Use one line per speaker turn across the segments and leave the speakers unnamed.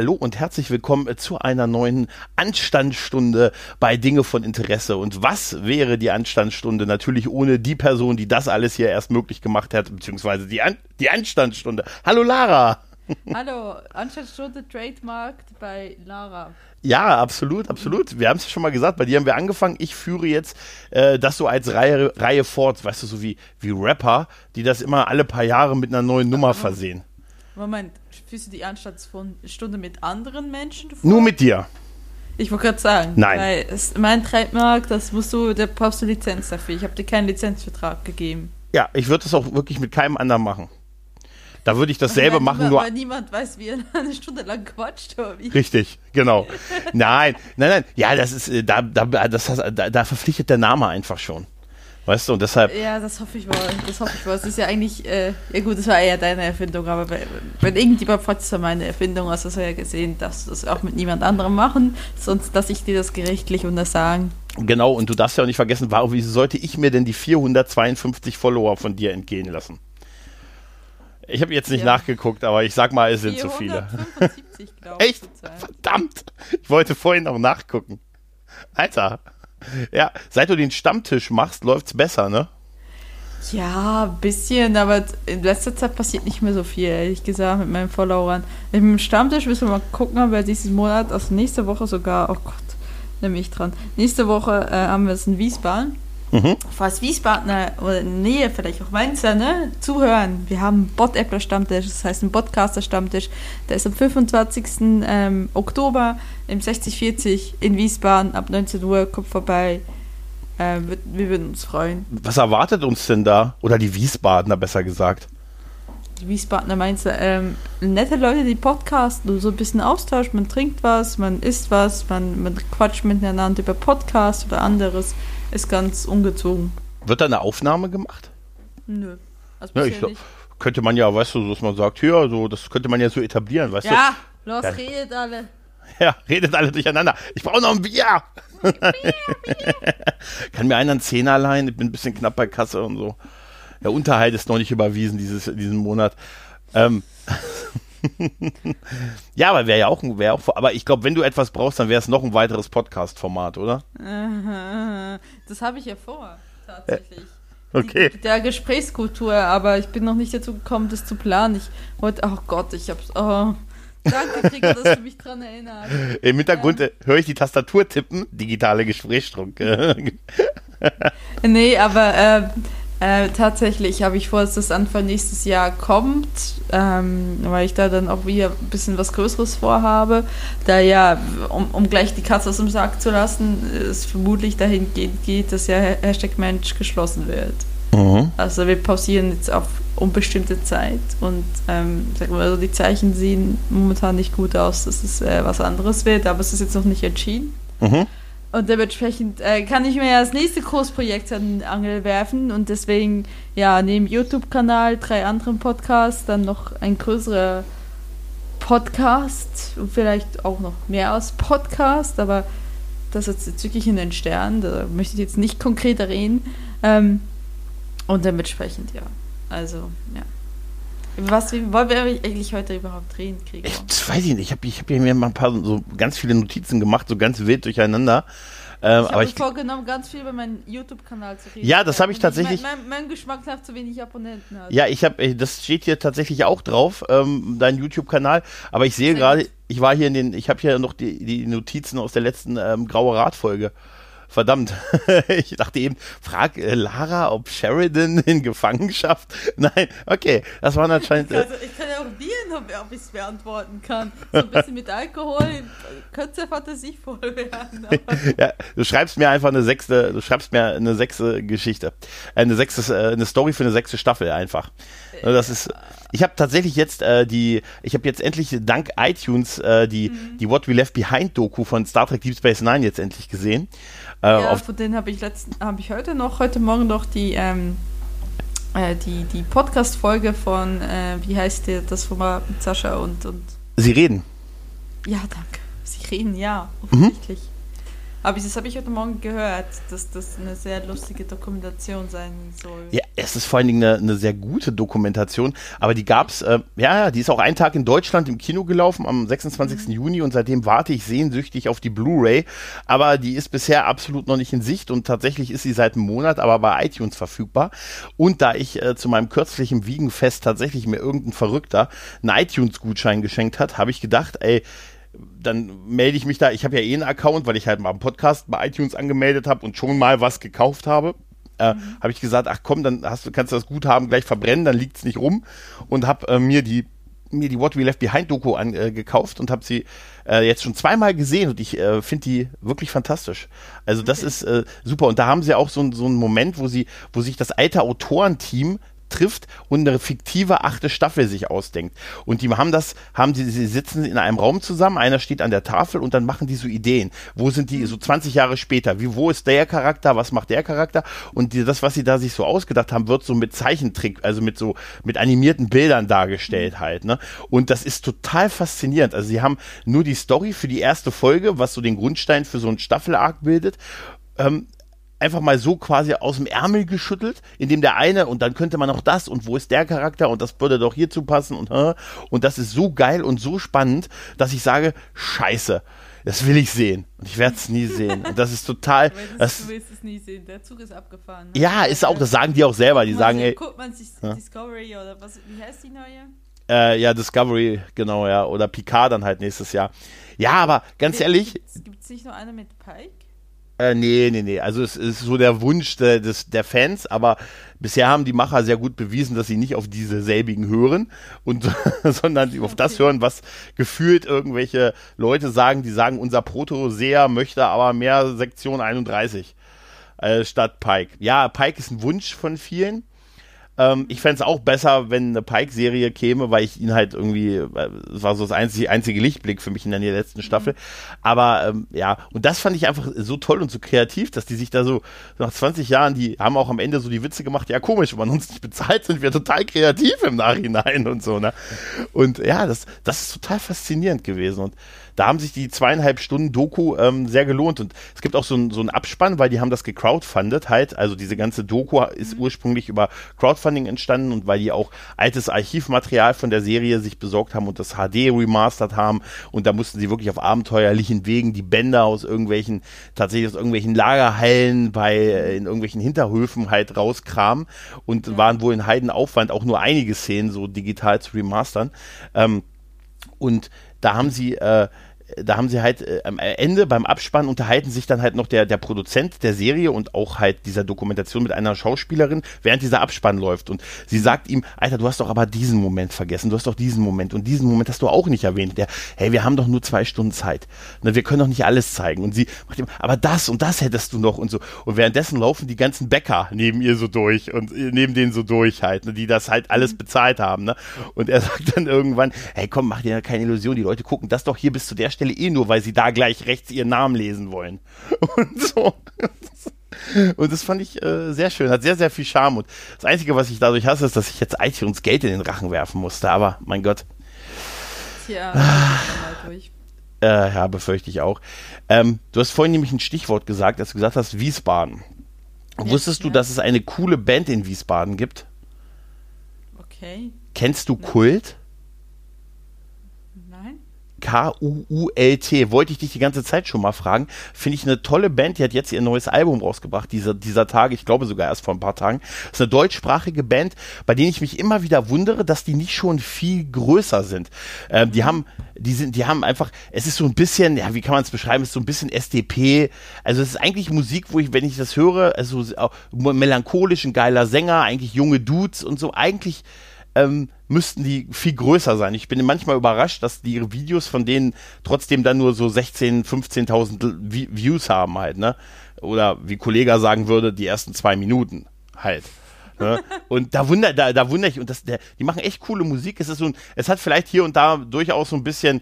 Hallo und herzlich willkommen zu einer neuen Anstandsstunde bei Dinge von Interesse. Und was wäre die Anstandsstunde? Natürlich ohne die Person, die das alles hier erst möglich gemacht hat, beziehungsweise die, An die Anstandsstunde. Hallo Lara!
Hallo, Anstandsstunde trademarked bei Lara.
Ja, absolut, absolut. Wir haben es schon mal gesagt, bei dir haben wir angefangen. Ich führe jetzt äh, das so als Reihe, Reihe fort, weißt du, so wie, wie Rapper, die das immer alle paar Jahre mit einer neuen Nummer versehen.
Moment, führst du die Anstandsstunde mit anderen Menschen
vor? Nur mit dir.
Ich wollte gerade sagen,
Nein.
Weil es, mein Trademark, das musst du, da brauchst du Lizenz dafür. Ich habe dir keinen Lizenzvertrag gegeben.
Ja, ich würde das auch wirklich mit keinem anderen machen. Da würde ich dasselbe
weil
machen,
niemand,
nur.
Weil niemand weiß, wie er eine Stunde lang quatscht?
Richtig, genau. nein, nein, nein. Ja, das ist, äh, da, da, das, da, da verpflichtet der Name einfach schon. Weißt du, und deshalb.
Ja, das hoffe ich wohl. Das hoffe ich wohl. Es ist ja eigentlich, äh, ja gut, das war eher deine Erfindung, aber wenn, wenn irgendjemand fragt, das war meine Erfindung, hast du ja gesehen, dass du das auch mit niemand anderem machen, sonst dass ich dir das gerichtlich untersagen.
Genau, und du darfst ja auch nicht vergessen, warum, wieso sollte ich mir denn die 452 Follower von dir entgehen lassen? Ich habe jetzt nicht ja. nachgeguckt, aber ich sag mal, es sind zu viele.
475, glaube
ich. Echt? Verdammt! Ich wollte vorhin noch nachgucken. Alter. Ja, seit du den Stammtisch machst, läuft's besser, ne?
Ja, ein bisschen, aber in letzter Zeit passiert nicht mehr so viel, ehrlich gesagt, mit meinen Followern. Mit dem Stammtisch müssen wir mal gucken, ob wir diesen Monat, also nächste Woche sogar, oh Gott, nehme ich dran. Nächste Woche äh, haben wir es in Wiesbaden. Mhm. Falls Wiesbadener oder in der Nähe, vielleicht auch Mainzer, ne, zuhören. Wir haben einen Bot-Appler Stammtisch, das heißt ein Podcaster Stammtisch. Der ist am 25. Ähm, Oktober im 6040 in Wiesbaden ab 19 Uhr. Kommt vorbei. Äh, wir, wir würden uns freuen.
Was erwartet uns denn da? Oder die Wiesbadener besser gesagt?
Die Wiesbadener Mainzer, ähm, nette Leute, die podcasten, so ein bisschen Austausch, man trinkt was, man isst was, man, man quatscht miteinander über Podcasts oder anderes ist ganz ungezogen.
Wird da eine Aufnahme gemacht?
Nö.
Also ja, ich glaub, könnte man ja, weißt du, dass man sagt, hier, so, das könnte man ja so etablieren, weißt
ja,
du?
los, ja, los, redet alle.
Ja, redet alle durcheinander. Ich brauche noch ein Bier. Kann mir einer einen Zehner leihen? Ich bin ein bisschen knapp bei Kasse und so. Der Unterhalt ist noch nicht überwiesen dieses, diesen Monat. Ähm. ja, aber wäre ja auch, wär auch, aber ich glaube, wenn du etwas brauchst, dann wäre es noch ein weiteres Podcast-Format, oder?
Das habe ich ja vor, tatsächlich.
Okay.
Die, der Gesprächskultur, aber ich bin noch nicht dazu gekommen, das zu planen. Ich wollte, oh Gott, ich hab's, oh. Danke, Krieger, dass du mich dran erinnerst.
Im Hintergrund ähm, höre ich die Tastatur tippen, digitale Gesprächsstrunk.
nee, aber äh, äh, tatsächlich habe ich vor, dass das Anfang nächstes Jahr kommt, ähm, weil ich da dann auch wieder ein bisschen was Größeres vorhabe. Da ja, um, um gleich die Katze aus dem Sack zu lassen, es vermutlich dahin geht, geht dass ja Hashtag Mensch geschlossen wird. Mhm. Also wir pausieren jetzt auf unbestimmte Zeit und ähm, sag mal, also die Zeichen sehen momentan nicht gut aus, dass es äh, was anderes wird, aber es ist jetzt noch nicht entschieden. Mhm. Und dementsprechend äh, kann ich mir ja das nächste Großprojekt an den Angel werfen und deswegen, ja, neben YouTube-Kanal, drei anderen Podcasts, dann noch ein größerer Podcast und vielleicht auch noch mehr als Podcast, aber das ist jetzt wirklich in den Sternen, da möchte ich jetzt nicht konkreter reden. Ähm, und dementsprechend, ja. Also, ja. Was wollen wir eigentlich heute überhaupt drehen kriegen?
Ich weiß ich nicht. Ich habe ich hab mir mal ein paar so ganz viele Notizen gemacht, so ganz wild durcheinander. Ähm,
ich
habe
mir vorgenommen, ganz viel über meinen YouTube-Kanal zu reden.
Ja, das habe ich tatsächlich.
Mein, mein, mein, Geschmack nach zu wenig Abonnenten hat.
Ja, ich habe, das steht hier tatsächlich auch drauf, ähm, dein YouTube-Kanal. Aber ich sehe gerade, ich war hier in den, ich habe hier noch die, die Notizen aus der letzten ähm, Graue Rat-Folge. Verdammt. ich dachte eben, frag äh, Lara, ob Sheridan in Gefangenschaft. Nein, okay, das war anscheinend.
Also, ich kann ja auch wählen, ob, ob ich es beantworten kann. So ein bisschen mit Alkohol könnte fantasievoll werden.
ja, du schreibst mir einfach eine sechste, du schreibst mir eine sechste Geschichte. Eine sechste, äh, eine Story für eine sechste Staffel einfach. Das ist. Ich habe tatsächlich jetzt äh, die, ich habe jetzt endlich dank iTunes äh, die, mhm. die What We Left Behind Doku von Star Trek Deep Space Nine jetzt endlich gesehen.
Äh, ja, von denen habe ich letzten, habe ich heute noch, heute Morgen noch die, ähm, äh, die, die Podcast-Folge von, äh, wie heißt der, das mit Sascha und, und.
Sie reden.
Ja, danke. Sie reden, ja, offensichtlich. Mhm. Aber das habe ich heute Morgen gehört, dass das eine sehr lustige Dokumentation sein soll.
Ja, es ist vor allen Dingen eine, eine sehr gute Dokumentation, aber die gab es, äh, ja, die ist auch einen Tag in Deutschland im Kino gelaufen, am 26. Mhm. Juni und seitdem warte ich sehnsüchtig auf die Blu-ray, aber die ist bisher absolut noch nicht in Sicht und tatsächlich ist sie seit einem Monat aber bei iTunes verfügbar. Und da ich äh, zu meinem kürzlichen Wiegenfest tatsächlich mir irgendein Verrückter einen iTunes-Gutschein geschenkt hat, habe ich gedacht, ey, dann melde ich mich da. Ich habe ja eh einen Account, weil ich halt mal einen Podcast bei iTunes angemeldet habe und schon mal was gekauft habe. Äh, mhm. Habe ich gesagt, ach komm, dann hast kannst du das Guthaben gleich verbrennen, dann liegt es nicht rum. Und habe äh, mir die mir die What We Left Behind Doku angekauft äh, und habe sie äh, jetzt schon zweimal gesehen und ich äh, finde die wirklich fantastisch. Also das okay. ist äh, super und da haben sie auch so, so einen Moment, wo sie, wo sich das alte Autorenteam trifft und eine fiktive achte Staffel sich ausdenkt. Und die haben das, haben die, sie sitzen in einem Raum zusammen, einer steht an der Tafel und dann machen die so Ideen. Wo sind die so 20 Jahre später? Wie, wo ist der Charakter? Was macht der Charakter? Und die, das, was sie da sich so ausgedacht haben, wird so mit Zeichentrick, also mit so, mit animierten Bildern dargestellt halt, ne? Und das ist total faszinierend. Also sie haben nur die Story für die erste Folge, was so den Grundstein für so ein Staffelarg bildet. Ähm, einfach mal so quasi aus dem Ärmel geschüttelt, indem der eine und dann könnte man noch das und wo ist der Charakter und das würde doch hierzu passen und und das ist so geil und so spannend, dass ich sage, scheiße, das will ich sehen und ich werde es nie sehen und das ist total das,
du willst es nie sehen, der Zug ist abgefahren.
Ne? Ja, ist auch, das sagen die auch selber, die sagen, ey,
guckt man sich ja? Discovery oder was, wie heißt die neue?
Äh, ja, Discovery, genau, ja, oder Picard dann halt nächstes Jahr. Ja, aber ganz ehrlich.
Gibt es nicht noch eine mit Pike?
Äh, nee, nee, nee. Also es ist so der Wunsch de, des, der Fans, aber bisher haben die Macher sehr gut bewiesen, dass sie nicht auf diese selbigen hören und sondern auf das hören, was gefühlt irgendwelche Leute sagen, die sagen, unser Proto-Seher möchte aber mehr Sektion 31 äh, statt Pike. Ja, Pike ist ein Wunsch von vielen. Ähm, ich fände es auch besser, wenn eine Pike-Serie käme, weil ich ihn halt irgendwie, äh, das war so das einzige, einzige Lichtblick für mich in der letzten Staffel. Aber ähm, ja, und das fand ich einfach so toll und so kreativ, dass die sich da so nach 20 Jahren, die haben auch am Ende so die Witze gemacht, ja komisch, wenn man uns nicht bezahlt, sind wir total kreativ im Nachhinein und so, ne? Und ja, das, das ist total faszinierend gewesen. Und da haben sich die zweieinhalb Stunden Doku ähm, sehr gelohnt. Und es gibt auch so, ein, so einen Abspann, weil die haben das gecrowdfundet halt. Also diese ganze Doku ist mhm. ursprünglich über Crowdfunding entstanden und weil die auch altes Archivmaterial von der Serie sich besorgt haben und das HD remastert haben. Und da mussten sie wirklich auf abenteuerlichen Wegen die Bänder aus irgendwelchen, tatsächlich aus irgendwelchen Lagerhallen bei, äh, in irgendwelchen Hinterhöfen halt rauskramen und ja. waren wohl in Heidenaufwand auch nur einige Szenen so digital zu remastern. Ähm, und da haben sie äh, da haben sie halt äh, am Ende beim Abspann unterhalten sich dann halt noch der, der Produzent der Serie und auch halt dieser Dokumentation mit einer Schauspielerin, während dieser Abspann läuft. Und sie sagt ihm, Alter, du hast doch aber diesen Moment vergessen, du hast doch diesen Moment und diesen Moment hast du auch nicht erwähnt. Der, hey, wir haben doch nur zwei Stunden Zeit. Ne, wir können doch nicht alles zeigen. Und sie macht ihm, aber das und das hättest du noch und so. Und währenddessen laufen die ganzen Bäcker neben ihr so durch und äh, neben denen so durch halt, ne, die das halt alles bezahlt haben. Ne? Und er sagt dann irgendwann, hey komm, mach dir keine Illusion, die Leute gucken das doch hier bis zu der Stelle eh nur, weil sie da gleich rechts ihren Namen lesen wollen. Und so. Und das fand ich äh, sehr schön, hat sehr, sehr viel Charme. Und das Einzige, was ich dadurch hasse, ist, dass ich jetzt iTunes Geld in den Rachen werfen musste. Aber mein Gott.
Tja, mal durch.
Äh, ja, befürchte ich auch. Ähm, du hast vorhin nämlich ein Stichwort gesagt, als du gesagt hast, Wiesbaden. Ja, Wusstest ja. du, dass es eine coole Band in Wiesbaden gibt?
Okay.
Kennst du Kult? K-U-U-L-T. Wollte ich dich die ganze Zeit schon mal fragen. Finde ich eine tolle Band. Die hat jetzt ihr neues Album rausgebracht, dieser, dieser Tage. Ich glaube sogar erst vor ein paar Tagen. Ist eine deutschsprachige Band, bei denen ich mich immer wieder wundere, dass die nicht schon viel größer sind. Ähm, die haben, die sind, die haben einfach, es ist so ein bisschen, ja, wie kann man es beschreiben? Es ist so ein bisschen SDP. Also es ist eigentlich Musik, wo ich, wenn ich das höre, also melancholisch, ein geiler Sänger, eigentlich junge Dudes und so, eigentlich, ähm, müssten die viel größer sein. Ich bin manchmal überrascht, dass die Videos von denen trotzdem dann nur so 16, 15.000 Views haben halt, ne? Oder wie Kollege sagen würde, die ersten zwei Minuten halt. Ne? Und da wundert, da, da wundere ich, und das, der, die machen echt coole Musik. Es ist so ein, es hat vielleicht hier und da durchaus so ein bisschen,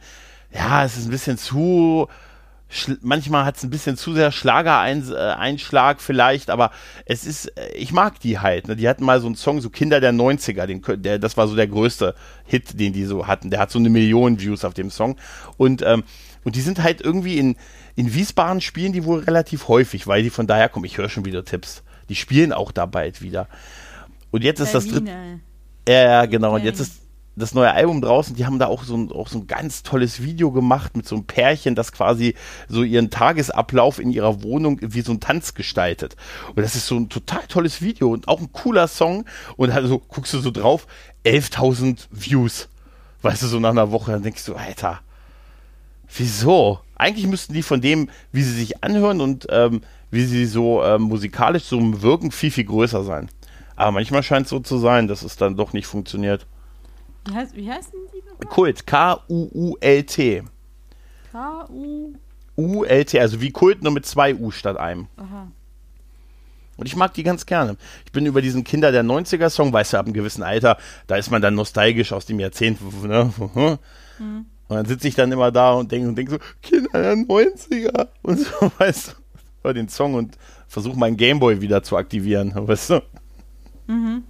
ja, es ist ein bisschen zu, manchmal hat es ein bisschen zu sehr Schlager-Einschlag äh, vielleicht, aber es ist, äh, ich mag die halt. Ne? Die hatten mal so einen Song, so Kinder der 90er, den, der, das war so der größte Hit, den die so hatten. Der hat so eine Million Views auf dem Song. Und, ähm, und die sind halt irgendwie in, in Wiesbaden spielen die wohl relativ häufig, weil die von daher kommen. Ich höre schon wieder Tipps. Die spielen auch da bald wieder. Und jetzt ist das dritte. Ja, genau. Und jetzt ist das neue Album draußen, die haben da auch so, ein, auch so ein ganz tolles Video gemacht mit so einem Pärchen, das quasi so ihren Tagesablauf in ihrer Wohnung wie so ein Tanz gestaltet. Und das ist so ein total tolles Video und auch ein cooler Song. Und also guckst du so drauf, 11.000 Views. Weißt du, so nach einer Woche, dann denkst du, Alter, wieso? Eigentlich müssten die von dem, wie sie sich anhören und ähm, wie sie so ähm, musikalisch so wirken, viel, viel größer sein. Aber manchmal scheint es so zu sein, dass es dann doch nicht funktioniert.
Wie, heißt, wie heißen die
nochmal? Kult, K-U-U-L-T.
K-U...
U-L-T, also wie Kult, nur mit zwei U statt einem. Aha. Und ich mag die ganz gerne. Ich bin über diesen Kinder der 90er-Song, weißt du, ab einem gewissen Alter, da ist man dann nostalgisch aus dem Jahrzehnt. Ne? Mhm. Und dann sitze ich dann immer da und denke und denk so, Kinder der 90er und so, weißt du, hör den Song und versuche meinen Gameboy wieder zu aktivieren, weißt du. Mhm.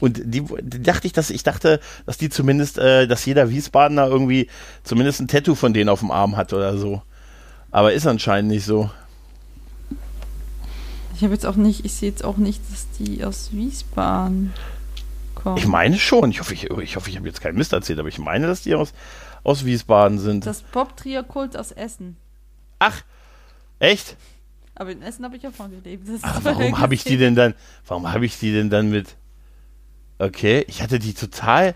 Und die, die, dachte ich, dass ich dachte, dass die zumindest, äh, dass jeder Wiesbadener irgendwie zumindest ein Tattoo von denen auf dem Arm hat oder so. Aber ist anscheinend nicht so.
Ich habe jetzt auch nicht, ich sehe jetzt auch nicht, dass die aus Wiesbaden kommen.
Ich meine schon. Ich hoffe, ich, ich, hoffe, ich habe jetzt keinen Mist erzählt, aber ich meine, dass die aus, aus Wiesbaden sind.
Das Pop-Trio-Kult aus Essen.
Ach, echt?
Aber in Essen habe ich ja von gelebt.
Warum habe ich die denn dann, warum habe ich die denn dann mit Okay, ich hatte die total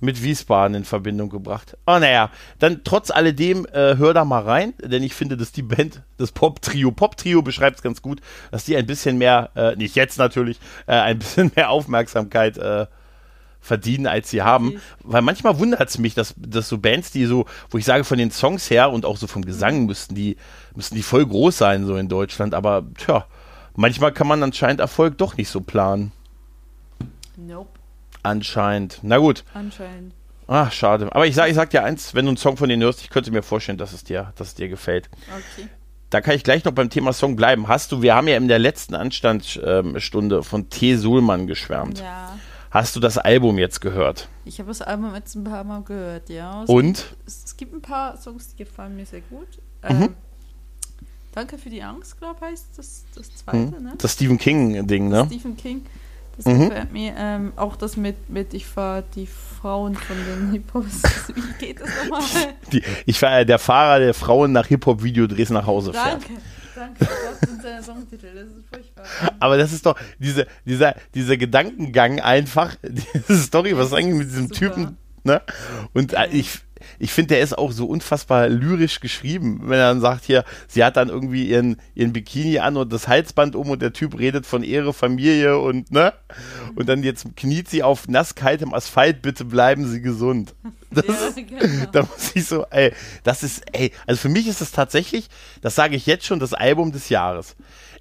mit Wiesbaden in Verbindung gebracht. Oh, naja, dann trotz alledem, äh, hör da mal rein, denn ich finde, dass die Band, das Pop-Trio, Pop-Trio beschreibt es ganz gut, dass die ein bisschen mehr, äh, nicht jetzt natürlich, äh, ein bisschen mehr Aufmerksamkeit äh, verdienen, als sie haben. Okay. Weil manchmal wundert es mich, dass, dass so Bands, die so, wo ich sage, von den Songs her und auch so vom Gesang mhm. müssten die, müssten die voll groß sein, so in Deutschland. Aber tja, manchmal kann man anscheinend Erfolg doch nicht so planen.
Nope.
Anscheinend. Na gut.
Anscheinend.
Ach, schade. Aber ich sag, ich sag dir eins, wenn du einen Song von denen hörst, ich könnte mir vorstellen, dass es dir, dass es dir gefällt.
Okay.
Da kann ich gleich noch beim Thema Song bleiben. Hast du, wir haben ja in der letzten Anstandsstunde von T. Sulman geschwärmt.
Ja.
Hast du das Album jetzt gehört?
Ich habe das Album jetzt ein paar Mal gehört, ja.
Es Und?
Gibt, es, gibt ein paar Songs, die gefallen mir sehr gut. Mhm. Ähm, Danke für die Angst, glaube ich, heißt das, das zweite, mhm. ne?
Das Stephen King-Ding, ne?
Stephen King. Das mhm. gefällt mir. Ähm, auch das mit, mit ich fahre die Frauen von den Hip-Hops. Wie geht das nochmal?
Die, ich fahre der Fahrer der Frauen nach Hip-Hop-Videodrehs nach Hause
fährt. Danke. Danke, das ist der Songtitel, das ist furchtbar.
Aber das ist doch diese, dieser, dieser Gedankengang einfach, diese Story, was ist eigentlich mit diesem Super. Typen, ne? Und äh, ich, ich finde, der ist auch so unfassbar lyrisch geschrieben, wenn er dann sagt hier, sie hat dann irgendwie ihren, ihren Bikini an und das Halsband um und der Typ redet von Ehre, Familie und ne? Und dann jetzt kniet sie auf nasskaltem Asphalt, bitte bleiben Sie gesund. Das, ja, genau. Da muss ich so, ey, das ist, ey, also für mich ist das tatsächlich, das sage ich jetzt schon, das Album des Jahres.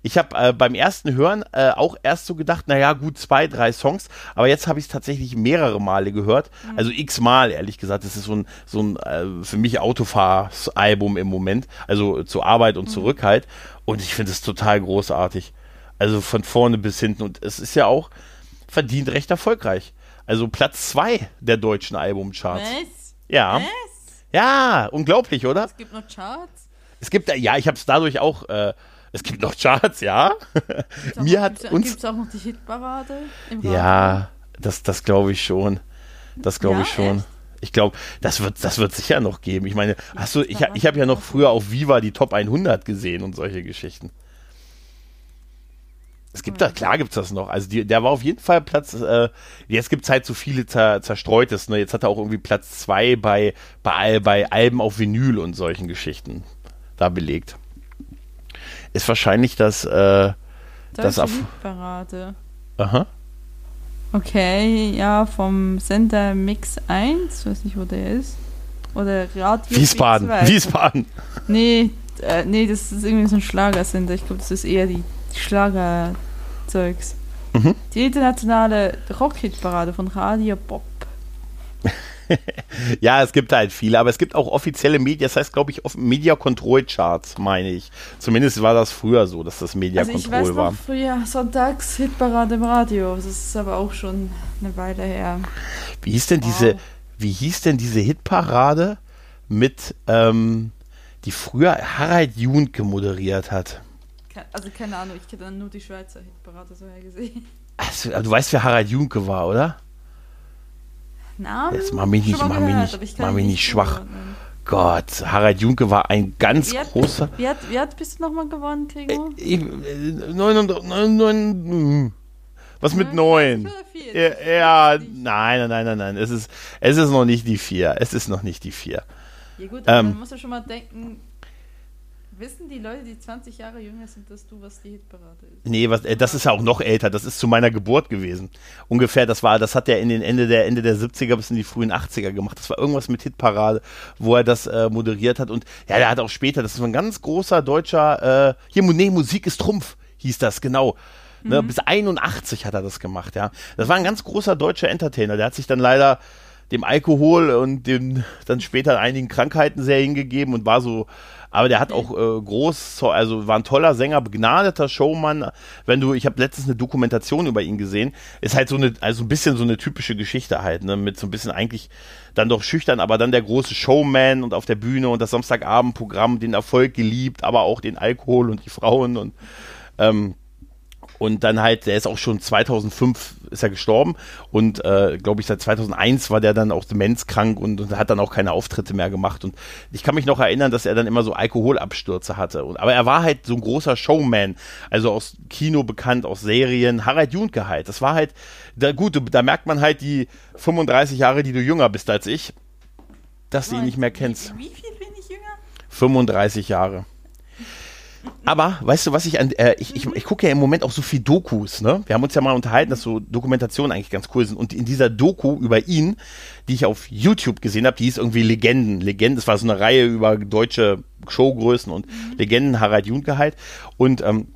Ich habe äh, beim ersten Hören äh, auch erst so gedacht, naja, gut, zwei, drei Songs, aber jetzt habe ich es tatsächlich mehrere Male gehört. Mhm. Also x-mal, ehrlich gesagt. Das ist so ein, so ein äh, für mich Autofahralbum im Moment. Also zur Arbeit und mhm. zurück halt. Und ich finde es total großartig. Also von vorne bis hinten. Und es ist ja auch verdient recht erfolgreich. Also Platz zwei der deutschen Albumcharts.
Was?
Ja.
Was?
Ja, unglaublich, oder?
Es gibt noch Charts.
Es gibt, ja, ich habe es dadurch auch äh, es gibt noch Charts, ja.
Gibt's Mir hat gibt's, uns. Gibt es auch noch die Hitparade?
ja, das, das glaube ich schon. Das glaube ja, ich schon. Echt? Ich glaube, das wird, das wird sicher noch geben. Ich meine, hast du, ich, ich habe ja noch früher auf Viva die Top 100 gesehen und solche Geschichten. Es gibt da, klar gibt es das noch. Also die, der war auf jeden Fall Platz, äh, jetzt gibt es halt so viele zer, zerstreutes. Ne? Jetzt hat er auch irgendwie Platz 2 bei, bei, bei Alben auf Vinyl und solchen Geschichten da belegt ist wahrscheinlich das, äh, das
auf. Parade.
Aha.
Okay, ja, vom Sender Mix 1, weiß nicht, wo der ist. Oder Radio
Wiesbaden. Wiesbaden.
Nee, äh, nee, das ist irgendwie so ein Schlagersender. Ich glaube, das ist eher die, die Schlagerzeugs. Mhm. Die internationale Rockhit-Parade von Radio Bob.
ja, es gibt halt viele, aber es gibt auch offizielle Medien, das heißt, glaube ich, Media Control Charts, meine ich. Zumindest war das früher so, dass das Media
also
Control
ich weiß
war.
Noch früher sonntags Hitparade im Radio. Das ist aber auch schon eine Weile her.
Wie hieß denn diese, wow. wie hieß denn diese Hitparade mit, ähm, die früher Harald Junke moderiert hat?
Also keine Ahnung, ich kenne nur die Schweizer Hitparade so gesehen.
Also, du weißt, wer Harald Junke war, oder?
Namen?
Jetzt mach mich nicht, mach mich nicht, mach mich nicht schwach. Gott, Harald Junke war ein ganz
wie hat,
großer.
Wie hat, wie hat bist du nochmal gewonnen, Gregor?
Äh, neun, neun, neun, was mit neun? Ja, ja, nein, nein, nein, nein, Es ist, es ist noch nicht die vier. Es ist noch nicht die vier.
Ja gut, aber ähm, man muss ja schon mal denken, Wissen die Leute, die 20 Jahre jünger sind, dass du, was die Hitparade ist?
Nee, was, äh, das ist ja auch noch älter. Das ist zu meiner Geburt gewesen. Ungefähr, das war, das hat er in den Ende der, Ende der 70er bis in die frühen 80er gemacht. Das war irgendwas mit Hitparade, wo er das äh, moderiert hat. Und ja, der hat auch später, das ist ein ganz großer deutscher, äh, hier, nee, Musik ist Trumpf, hieß das, genau. Ne, mhm. bis 81 hat er das gemacht, ja. Das war ein ganz großer deutscher Entertainer. Der hat sich dann leider dem Alkohol und dem dann später einigen Krankheiten sehr hingegeben und war so aber der hat auch äh, groß, also war ein toller Sänger, begnadeter Showmann. Wenn du, ich habe letztens eine Dokumentation über ihn gesehen, ist halt so eine, also ein bisschen so eine typische Geschichte halt, ne, mit so ein bisschen eigentlich dann doch schüchtern, aber dann der große Showman und auf der Bühne und das Samstagabendprogramm, den Erfolg geliebt, aber auch den Alkohol und die Frauen und ähm, und dann halt, der ist auch schon 2005 ist er gestorben und äh, glaube ich seit 2001 war der dann auch demenzkrank und, und, hat dann auch keine Auftritte mehr gemacht und ich kann mich noch erinnern, dass er dann immer so Alkoholabstürze hatte. Und, aber er war halt so ein großer Showman, also aus Kino bekannt, aus Serien, Harald Junke halt. Das war halt, da, gut, da merkt man halt die 35 Jahre, die du jünger bist als ich, dass du ihn nicht mehr kennst.
Wie, wie viel bin ich jünger?
35 Jahre. Aber weißt du, was ich an, äh, ich, ich, ich gucke ja im Moment auch so viel Dokus, ne? Wir haben uns ja mal unterhalten, dass so Dokumentationen eigentlich ganz cool sind. Und in dieser Doku über ihn, die ich auf YouTube gesehen habe, die hieß irgendwie Legenden. Legenden, das war so eine Reihe über deutsche Showgrößen und mhm. Legenden Harald Junke halt. Und ähm,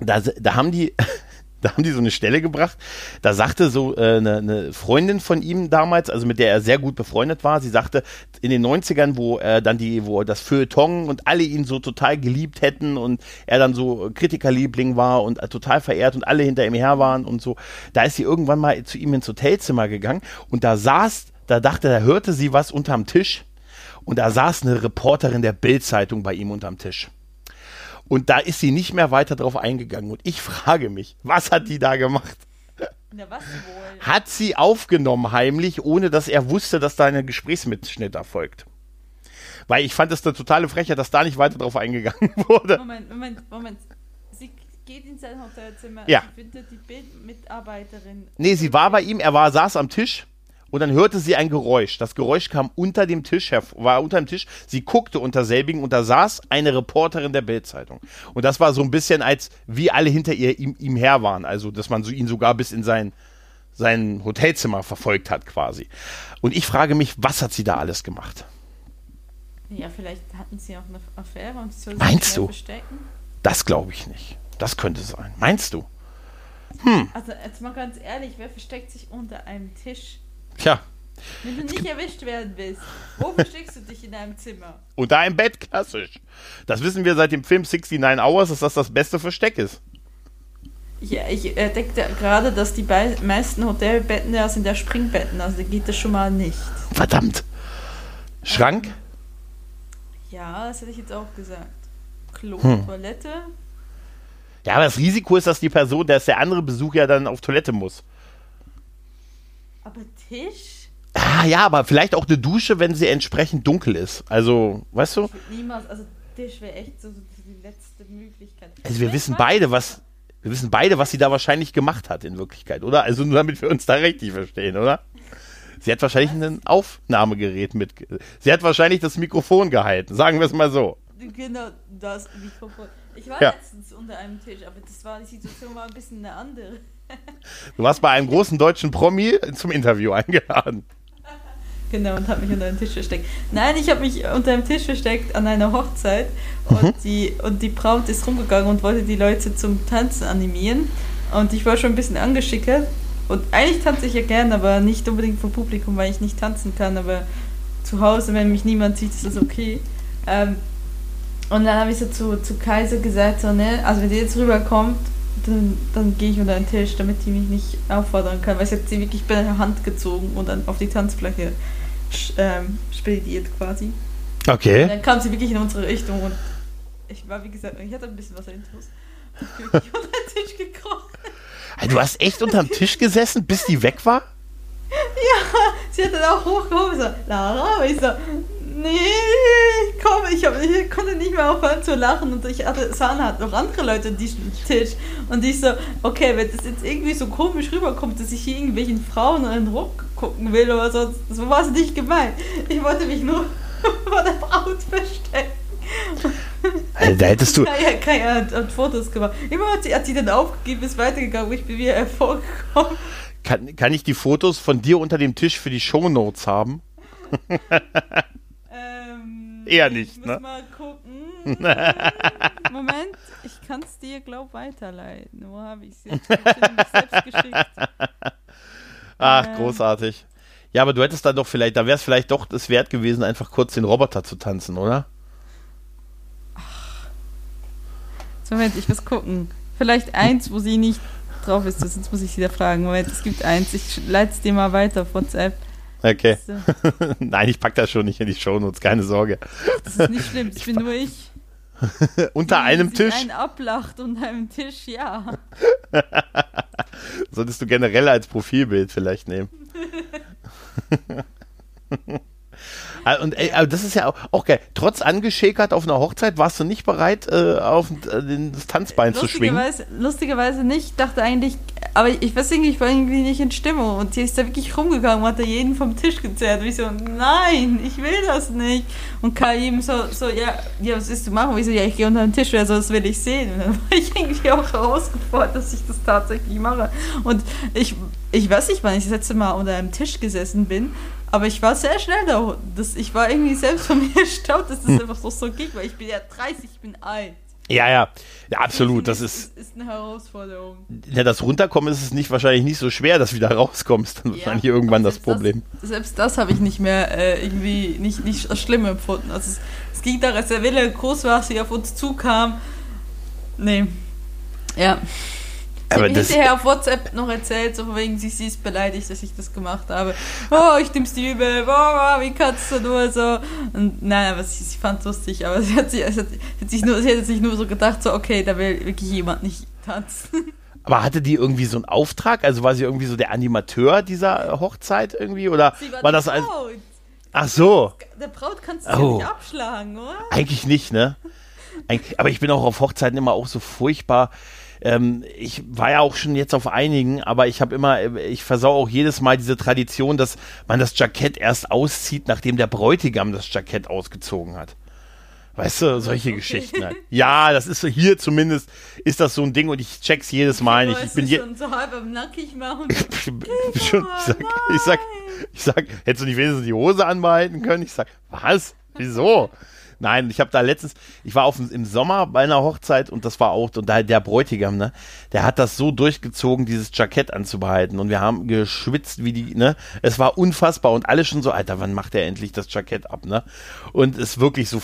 da, da haben die, da haben die so eine Stelle gebracht. Da sagte so äh, eine, Freundin von ihm damals, also mit der er sehr gut befreundet war, sie sagte, in den 90ern, wo er dann die, wo das Feuilleton und alle ihn so total geliebt hätten und er dann so Kritikerliebling war und total verehrt und alle hinter ihm her waren und so, da ist sie irgendwann mal zu ihm ins Hotelzimmer gegangen und da saß, da dachte, da hörte sie was unterm Tisch und da saß eine Reporterin der Bildzeitung bei ihm unterm Tisch. Und da ist sie nicht mehr weiter drauf eingegangen. Und ich frage mich, was hat die da gemacht?
Na, was wohl?
Hat sie aufgenommen heimlich, ohne dass er wusste, dass da ein Gesprächsmitschnitt erfolgt? Weil ich fand es eine totale Frechheit, dass da nicht weiter drauf eingegangen wurde.
Moment, Moment, Moment. Sie geht in sein Hotelzimmer,
ja.
findet die Bildmitarbeiterin.
Nee, sie war bei ihm, er war, saß am Tisch und dann hörte sie ein Geräusch. Das Geräusch kam unter dem Tisch hervor, war unter dem Tisch. Sie guckte unter selbigen und da saß eine Reporterin der Bildzeitung. Und das war so ein bisschen, als wie alle hinter ihr ihm, ihm her waren. Also, dass man so ihn sogar bis in sein, sein Hotelzimmer verfolgt hat, quasi. Und ich frage mich, was hat sie da alles gemacht?
Ja, vielleicht hatten sie auch eine Affäre und sie
Meinst du?
verstecken.
Das glaube ich nicht. Das könnte sein. Meinst du?
Hm. Also, jetzt mal ganz ehrlich, wer versteckt sich unter einem Tisch?
Tja.
Wenn du nicht erwischt werden willst, wo versteckst du dich in deinem Zimmer?
Unter einem Bett, klassisch. Das wissen wir seit dem Film 69 Hours, dass das das beste Versteck ist.
Ja, ich entdeckte gerade, dass die meisten Hotelbetten ja sind ja Springbetten, also geht das schon mal nicht.
Verdammt. Schrank?
Ähm, ja, das hätte ich jetzt auch gesagt. Klo, hm. Toilette.
Ja, aber das Risiko ist, dass die Person, dass der andere Besuch ja dann auf Toilette muss.
Aber Tisch?
Ah, ja, aber vielleicht auch eine Dusche, wenn sie entsprechend dunkel ist. Also, weißt du?
niemals, also Tisch wäre echt so, die letzte Möglichkeit.
Also wir wissen beide, was, wir wissen beide, was sie da wahrscheinlich gemacht hat in Wirklichkeit, oder? Also nur damit wir uns da richtig verstehen, oder? Sie hat wahrscheinlich ein Aufnahmegerät mit. Sie hat wahrscheinlich das Mikrofon gehalten, sagen wir es mal so.
Genau, das Mikrofon. Ich war
ja.
letztens unter einem Tisch, aber das war die Situation war ein bisschen eine andere.
Du warst bei einem großen deutschen Promi zum Interview eingeladen.
Genau, und habe mich unter einem Tisch versteckt. Nein, ich habe mich unter einem Tisch versteckt an einer Hochzeit und, mhm. die, und die Braut ist rumgegangen und wollte die Leute zum Tanzen animieren. Und ich war schon ein bisschen angeschickert Und eigentlich tanze ich ja gern, aber nicht unbedingt vor Publikum, weil ich nicht tanzen kann. Aber zu Hause, wenn mich niemand sieht, ist das okay. Ähm, und dann habe ich so zu, zu Kaiser gesagt, so, ne, also wenn die jetzt rüberkommt, dann, dann gehe ich unter den Tisch, damit die mich nicht auffordern kann, weil sie hat sie wirklich bei der Hand gezogen und dann auf die Tanzfläche ähm, spediert quasi.
Okay.
Und dann kam sie wirklich in unsere Richtung und ich war, wie gesagt, ich hatte ein bisschen Wasser intus. Ich bin unter den Tisch gekrochen.
Du hast echt unterm Tisch gesessen, bis die weg war?
Ja, sie hat dann auch hochgehoben, so, Lara, ich so, nee, komm, ich, hab, ich konnte nicht mehr aufhören zu lachen und ich hatte, Sana hat noch andere Leute an diesem Tisch und ich so, okay, wenn das jetzt irgendwie so komisch rüberkommt, dass ich hier irgendwelchen Frauen in den Ruck gucken will oder so, so war es nicht gemeint. Ich wollte mich nur vor der Braut verstecken.
Also, da hättest du.
Kaya, Kaya hat, hat Fotos gemacht. Immer hat sie, hat sie dann aufgegeben, ist weitergegangen, ich bin wieder hervorgekommen.
Kann, kann ich die Fotos von dir unter dem Tisch für die Shownotes haben? Eher nicht,
ich
ne?
Muss mal gucken. Moment, ich kann es dir, glaub, weiterleiten. Wo habe ich es jetzt? Selbst geschickt.
Ach,
Ähm.
großartig. Ja, aber du hättest dann doch vielleicht, da wäre es vielleicht doch es wert gewesen, einfach kurz den Roboter zu tanzen, oder?
So, Moment, ich muss gucken. Vielleicht eins, wo sie nicht drauf ist. Sonst muss ich sie da fragen. Moment, es gibt eins. Ich leite es dir mal weiter auf WhatsApp.
Okay.
So,
Nein, ich pack das schon nicht in die Shownotes, keine Sorge.
das ist nicht schlimm. Das bin nur ich.
Unter einem Tisch
Einen ablacht unter einem Tisch, ja.
solltest du generell als Profilbild vielleicht nehmen. Ah, Und ey, aber das ist ja auch, auch geil. Trotz angeschäkert auf einer Hochzeit warst du nicht bereit, äh, auf äh, den, das Tanzbein zu schwingen.
Lustigerweise, nicht. Ich dachte eigentlich, aber ich weiß irgendwie, ich war irgendwie nicht in Stimmung. Und sie ist da wirklich rumgegangen und hat da jeden vom Tisch gezerrt. Und ich so, nein, ich will das nicht. Und Kaim so, so ja, ja, was ist du machen? Und ich so, ja, ich gehe unter den Tisch, also das will ich sehen. Und dann war ich irgendwie auch herausgefordert, dass ich das tatsächlich mache. Und ich, ich weiß nicht, wann ich das letzte Mal unter einem Tisch gesessen bin. Aber ich war sehr schnell da. Das, ich war irgendwie selbst von mir erstaunt, dass das einfach so, so geht, weil ich bin ja 30, ich bin alt.
Ja, ja, ja, absolut. Das
ist,
ist,
ist eine Herausforderung.
ja, das Runterkommen ist es nicht wahrscheinlich nicht so schwer, dass du wieder rauskommst. Dann
Ja,
wahrscheinlich irgendwann das Problem.
Das, selbst das habe ich nicht mehr äh, irgendwie nicht, nicht als schlimm empfunden. Also es, es ging daran, als der Wille groß war, sie auf uns zukam. Nee. Ja.
Aber das-
hinterher auf WhatsApp noch erzählt, so von wegen, sie, sie ist beleidigt, dass ich das gemacht habe. Oh, ich nimm's dir übel, oh, wie kannst du nur so. Und nein, aber sie, sie fand lustig, aber sie hat, sie hat sich nur, sie hat sich nur so gedacht, so, okay, da will wirklich jemand nicht tanzen.
Aber hatte die irgendwie so einen Auftrag? Also war sie irgendwie so der Animateur dieser Hochzeit irgendwie? Oder
Sie war,
war das ein.
Braut.
Ach so.
Der Braut kannst du
Oh.
ja nicht abschlagen, oder?
Eigentlich nicht, ne? Eigentlich, aber ich bin auch auf Hochzeiten immer auch so furchtbar. Ähm, ich war ja auch schon jetzt auf einigen, aber ich habe immer, ich versau auch jedes Mal diese Tradition, dass man das Jackett erst auszieht, nachdem der Bräutigam das Jackett ausgezogen hat. Weißt du, solche
Okay.
Geschichten halt. Ja, das ist so hier zumindest, ist das so ein Ding und ich check's jedes Mal nicht. Ich bin je,
schon so halb am Nackig machen.
ich, bin schon, ich, sag, ich, sag, ich sag, hättest du nicht wenigstens die Hose anbehalten können? Ich sag, was? Wieso? Nein, ich habe da letztens, ich war auf, im Sommer bei einer Hochzeit und das war auch, und da der Bräutigam, ne, der hat das so durchgezogen, dieses Jackett anzubehalten und wir haben geschwitzt wie die, ne, es war unfassbar und alle schon so, Alter, wann macht er endlich das Jackett ab, ne? Und es wirklich so,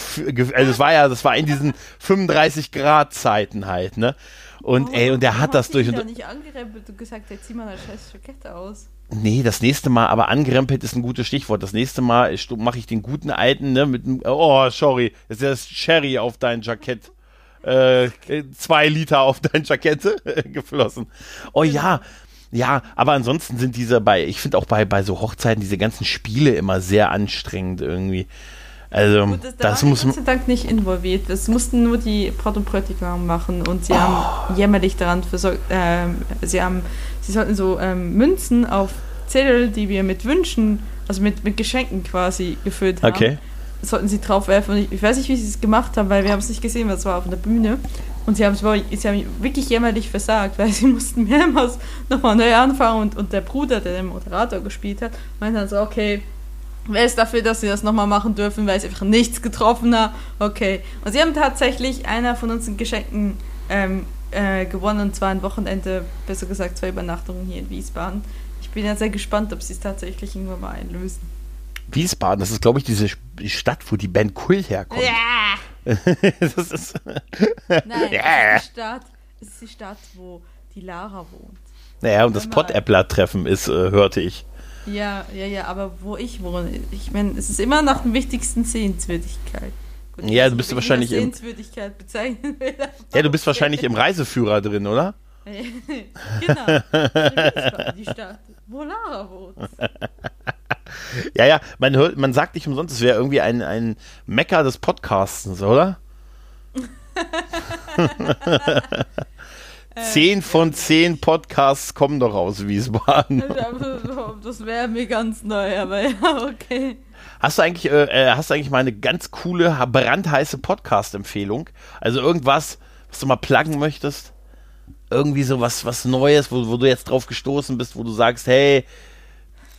also es war ja, das war in diesen 35 Grad Zeiten halt, ne? Und ey, und der hat das durch
Ich
und
nicht angerempelt und gesagt, jetzt zieh mal das scheiß Jackett aus.
Nee, das nächste Mal, aber angerempelt ist ein gutes Stichwort. Das nächste Mal mache ich den guten alten, ne, mit dem, oh, sorry, ist das Sherry auf dein Jackett. Äh, zwei Liter auf dein Jackett geflossen. Oh ja, ja, aber ansonsten sind diese bei, ich finde auch bei, bei so Hochzeiten diese ganzen Spiele immer sehr anstrengend irgendwie. Also,
Gut, das, da
das
waren
muss man.
Gott sei Dank nicht involviert. Das mussten nur die Braut und Bräutigam machen und sie haben jämmerlich daran versorgt. Ähm, sie haben, sie sollten so ähm, Münzen auf Zettel, die wir mit Wünschen, also mit, mit Geschenken quasi gefüllt haben.
Okay.
sollten sie drauf werfen. Und ich, ich weiß nicht, wie sie es gemacht haben, weil wir haben es nicht gesehen, weil es war auf der Bühne. Und sie haben es wirklich- sie haben wirklich jämmerlich versagt, weil sie mussten mehrmals nochmal neu anfangen und, und der Bruder, der den Moderator gespielt hat, meinte dann so, okay, wer ist dafür, dass sie das nochmal machen dürfen, weil sie einfach nichts getroffen haben? Okay. Und sie haben tatsächlich einer von unseren Geschenken ähm, äh, gewonnen und zwar ein Wochenende, besser gesagt zwei Übernachtungen hier in Wiesbaden. Ich bin ja sehr gespannt, ob sie es tatsächlich irgendwann mal einlösen.
Wiesbaden, das ist, glaube ich, diese Stadt, wo die Band Kull herkommt.
Ja!
das ist,
Nein,
Ja.
es, ist die Stadt, es ist die Stadt, wo die Lara wohnt.
naja, und das
Hör mal.
Pottäppler-Treffen ist, äh, hörte ich.
Ja, ja, ja, aber wo ich wohne, ich meine, es ist immer nach der wichtigsten Sehenswürdigkeit. Gut,
Ja, du bist
weiß nicht,
wahrscheinlich im-
Sehenswürdigkeit bezeichnen will.
Ja, du bist wahrscheinlich im Reiseführer drin, oder?
genau. Die Stadt, wo Lara wohnt.
Ja, ja, man hört, man sagt nicht umsonst, es wäre irgendwie ein, ein Mecker des Podcastens, oder? Zehn von zehn Podcasts kommen doch aus Wiesbaden.
Das wäre mir ganz neu, aber ja, okay.
Hast du eigentlich, äh, äh, hast du eigentlich mal eine ganz coole, brandheiße Podcast-Empfehlung? Also irgendwas, was du mal pluggen möchtest? Irgendwie so was, was Neues, wo, wo du jetzt drauf gestoßen bist, wo du sagst, hey,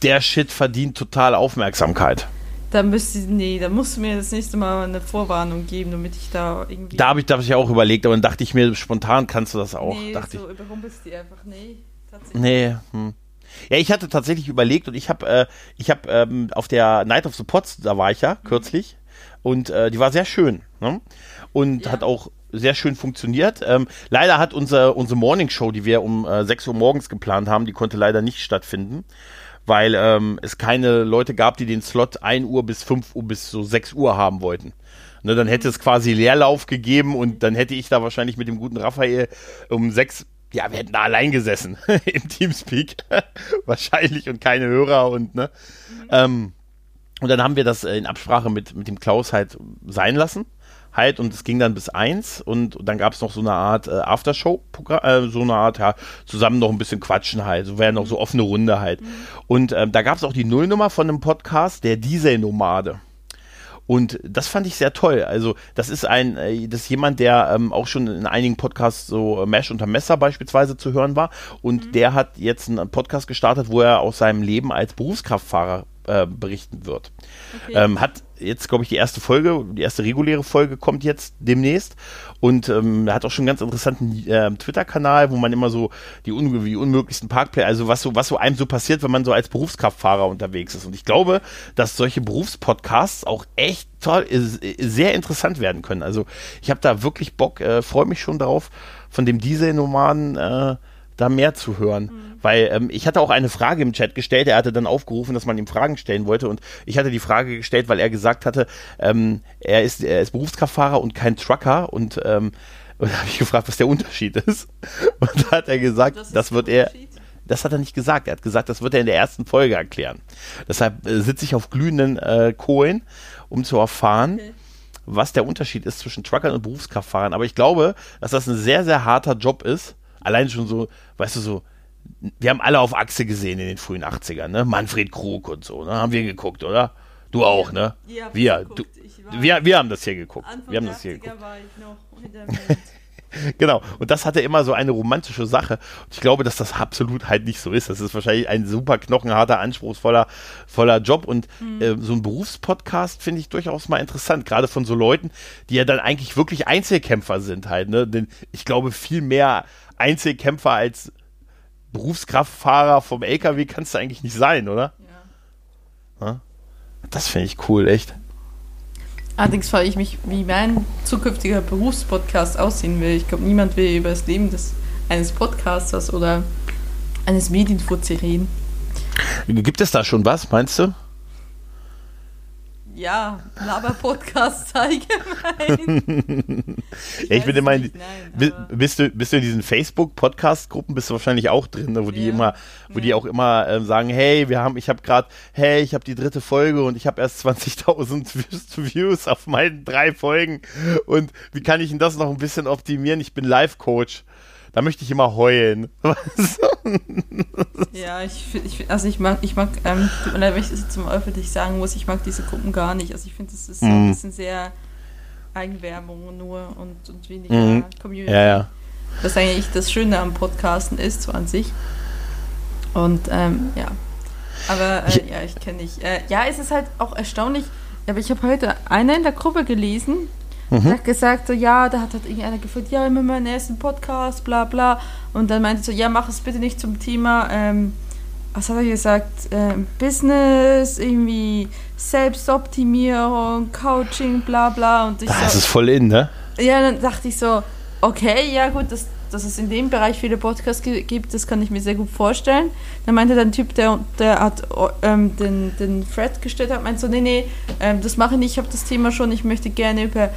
der Shit verdient total Aufmerksamkeit.
Da müsste, nee, da musst du mir das nächste Mal eine Vorwarnung geben, damit ich da irgendwie.
Da habe ich, da hab ich auch überlegt, aber dann dachte ich mir, spontan kannst du das auch.
nee,
dachte
so überrumpelst die einfach. Nee,
ich.
tatsächlich.
Nee, hm. Ja, ich hatte tatsächlich überlegt und ich habe äh, ich habe ähm, auf der Night of the Pots, da war ich ja kürzlich und äh, die war sehr schön ne? und
Ja.
hat auch sehr schön funktioniert. Ähm, leider hat unser, unsere Morning Show, die wir um äh, 6 Uhr morgens geplant haben, die konnte leider nicht stattfinden, weil ähm, es keine Leute gab, die den Slot 1 Uhr bis 5 Uhr bis so 6 Uhr haben wollten. Ne, dann hätte es quasi Leerlauf gegeben und dann hätte ich da wahrscheinlich mit dem guten Raphael um 6 ja, wir hätten da allein gesessen im Teamspeak. wahrscheinlich und keine Hörer und ne. Ähm, und dann haben wir das äh, in Absprache mit, mit dem Klaus halt sein lassen. Halt, und es ging dann bis eins und dann gab es noch so eine Art äh, Aftershow-Programm, äh, so eine Art, ja, zusammen noch ein bisschen quatschen halt, so wäre noch so offene Runde halt. Und ähm, da gab es auch die Nullnummer von einem Podcast, der Diesel-Nomade. Und das fand ich sehr toll. Also, das ist ein, äh, das ist jemand, der ähm, auch schon in einigen Podcasts so äh, Mesh unter Messer beispielsweise zu hören war. Und der hat jetzt einen Podcast gestartet, wo er aus seinem Leben als Berufskraftfahrer äh, berichten wird.
Okay.
Ähm, hat jetzt, glaube ich, die erste Folge, die erste reguläre Folge kommt jetzt demnächst. Und ähm, er hat auch schon einen ganz interessanten äh, Twitter-Kanal, wo man immer so die, un die unmöglichsten Parkplätze, also was so, was so einem so passiert, wenn man so als Berufskraftfahrer unterwegs ist. Und ich glaube, dass solche Berufspodcasts auch echt toll, äh, sehr interessant werden können. Also ich habe da wirklich Bock, äh, freue mich schon darauf, von dem Dieselnomaden äh, da mehr zu hören. Weil ähm, ich hatte auch eine Frage im Chat gestellt, er hatte dann aufgerufen, dass man ihm Fragen stellen wollte und ich hatte die Frage gestellt, weil er gesagt hatte, ähm, er, ist, er ist Berufskraftfahrer und kein Trucker und, ähm, und da habe ich gefragt, was der Unterschied ist. Und da hat er gesagt, das
der
wird er, das hat er nicht gesagt. Er hat gesagt, das wird er in der ersten Folge erklären. Deshalb äh, sitze ich auf glühenden äh, Kohlen, um zu erfahren,
Okay.
was der Unterschied ist zwischen Truckern und Berufskraftfahrern. Aber ich glaube, dass das ein sehr, sehr harter Job ist. Allein schon so, weißt du, so, wir haben alle auf Achse gesehen in den frühen 80ern, ne? Manfred Krug und so, ne? Haben wir geguckt, oder? Du auch, ne? Wir, du, wir, wir haben das hier geguckt.
Anfang
wir haben das hier
80er
geguckt. Genau. Und das hatte immer so eine romantische Sache. Und ich glaube, dass das absolut halt nicht so ist. Das ist wahrscheinlich ein super knochenharter, anspruchsvoller voller Job. Und äh, so ein Berufspodcast finde ich durchaus mal interessant. Gerade von so Leuten, die ja dann eigentlich wirklich Einzelkämpfer sind halt. Ne? Denn ich glaube, viel mehr Einzelkämpfer als Berufskraftfahrer vom LKW kannst du eigentlich nicht sein, oder?
Ja.
Das finde ich cool, echt.
Allerdings frage ich mich, wie mein zukünftiger Berufspodcast aussehen will. Ich glaube, niemand will über das Leben des, eines Podcasters oder eines Medienfuzzi reden.
Gibt es da schon was, meinst du?
Ja, Laber-Podcasts allgemein.
Ja, ich bin immer in,
nein,
bist du bist du in diesen Facebook Podcast Gruppen bist du wahrscheinlich auch drin, ne, wo die
Ja.
immer wo die
Ja.
auch immer ähm, sagen, hey, wir haben ich habe gerade hey, ich habe die dritte Folge und ich habe erst 20.000 Views- auf meinen drei Folgen und wie kann ich denn das noch ein bisschen optimieren? Ich bin Life Coach. Da möchte ich immer heulen.
Ja, ich, ich also ich mag, ich mag, ähm, wenn ich jetzt mal öffentlich sagen muss, ich mag diese Gruppen gar nicht. Also ich finde, das ist so
Mhm.
ein bisschen sehr Eigenwerbung nur und, und weniger
Mhm.
Community.
Ja, ja.
Was eigentlich das Schöne am Podcasten ist, so an sich. Und ähm, ja. Aber äh, ja, ich kenne nicht. Äh, ja, es ist halt auch erstaunlich. Aber ich habe heute einer in der Gruppe gelesen, Mhm. Er hat gesagt, so, ja, da hat halt irgendeiner gefragt, ja, immer meinen ersten Podcast, bla bla. Und dann meinte so, ja, mach es bitte nicht zum Thema, ähm, was hat er gesagt, ähm, Business, irgendwie Selbstoptimierung, Coaching, bla bla. Und ich
das
so,
ist voll in, ne?
Ja, dann dachte ich so, okay, ja gut, das, dass es in dem Bereich viele Podcasts gibt, das kann ich mir sehr gut vorstellen. Dann meinte der Typ, der, der hat ähm, den, den Fred gestellt hat, meinte so, nee, nee, ähm, das mache ich nicht, ich habe das Thema schon, ich möchte gerne über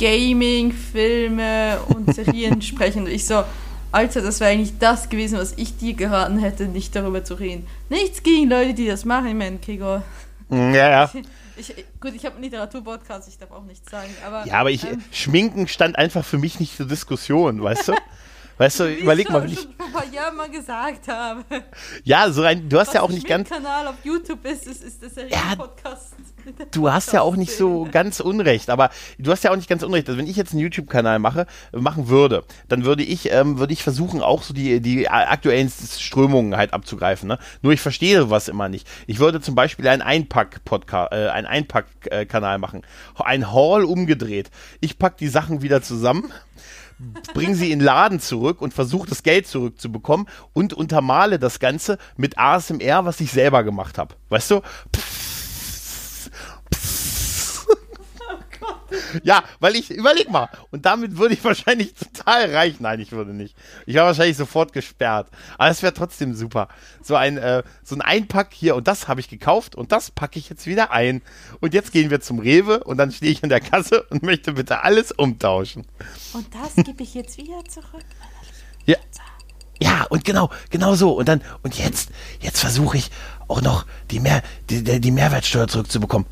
Gaming, Filme und Serien sprechen. Und ich so, Alter, das wäre eigentlich das gewesen, was ich dir geraten hätte, nicht darüber zu reden. Nichts gegen Leute, die das machen, ich meine, Kigo.
Ja, ja.
Ich, gut, ich habe einen Literaturpodcast, ich darf auch nichts sagen. Aber,
ja, aber ich, ähm, Schminken stand einfach für mich nicht zur Diskussion, weißt du? Weißt du, überleg mal, wenn ich.
schon vor ein paar Jahren mal gesagt habe.
Ja, so ein, du hast
Was
ja auch nicht ganz.
Kanal auf YouTube ist, ist, ist das ja, Podcast.
Du hast ja auch nicht so ganz unrecht, aber du hast ja auch nicht ganz unrecht. Also wenn ich jetzt einen YouTube-Kanal mache, machen würde, dann würde ich, ähm, würde ich versuchen, auch so die, die aktuellen Strömungen halt abzugreifen. Ne? Nur ich verstehe was immer nicht. Ich würde zum Beispiel einen Einpack-Podcast, äh, einen Einpack-Kanal machen. Ein Haul umgedreht. Ich pack die Sachen wieder zusammen bringe sie in den Laden zurück und versuche das Geld zurückzubekommen und untermale das Ganze mit ASMR, was ich selber gemacht habe. Weißt du? Ja, weil ich, überleg mal, und damit würde ich wahrscheinlich total reich. Nein, ich würde nicht. Ich wäre wahrscheinlich sofort gesperrt. Aber es wäre trotzdem super. So ein, äh, so ein Einpack hier und das habe ich gekauft und das packe ich jetzt wieder ein. Und jetzt gehen wir zum Rewe und dann stehe ich in der Kasse und möchte bitte alles umtauschen.
Und das gebe ich jetzt wieder zurück.
Ja. Ja, und genau, genau so. Und dann, und jetzt, jetzt versuche ich auch noch die, Mehr, die, die Mehrwertsteuer zurückzubekommen.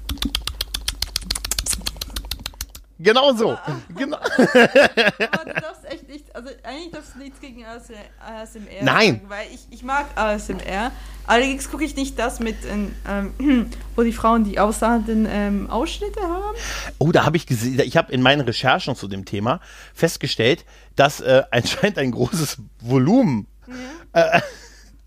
Genau so. Aber,
genau. aber du darfst echt nicht, also eigentlich darfst du nichts gegen ASMR
Nein.
Sagen, weil ich, ich mag ASMR. Allerdings gucke ich nicht das mit, ähm, wo die Frauen die ausladenden ähm, Ausschnitte haben.
Oh, da habe ich gesehen, ich habe in meinen Recherchen zu dem Thema festgestellt, dass äh, anscheinend ein großes Volumen ja. äh,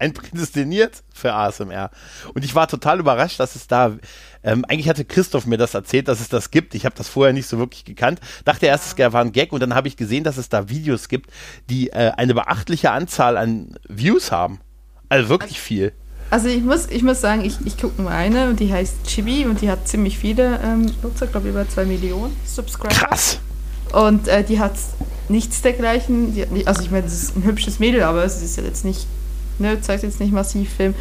ein prädestiniert für ASMR. Und ich war total überrascht, dass es da, ähm, eigentlich hatte Christoph mir das erzählt, dass es das gibt. Ich habe das vorher nicht so wirklich gekannt. Dachte erst, es war ein Gag und dann habe ich gesehen, dass es da Videos gibt, die äh, eine beachtliche Anzahl an Views haben. Also wirklich viel.
Also ich muss, ich muss sagen, ich, ich gucke nur eine und die heißt Chibi und die hat ziemlich viele ähm, Nutzer, glaube über zwei Millionen Subscriber.
Krass.
Und äh, die hat nichts dergleichen. Die, also ich meine, das ist ein hübsches Mädel, aber es ist ja jetzt nicht ne, zeigt jetzt nicht massiv Film,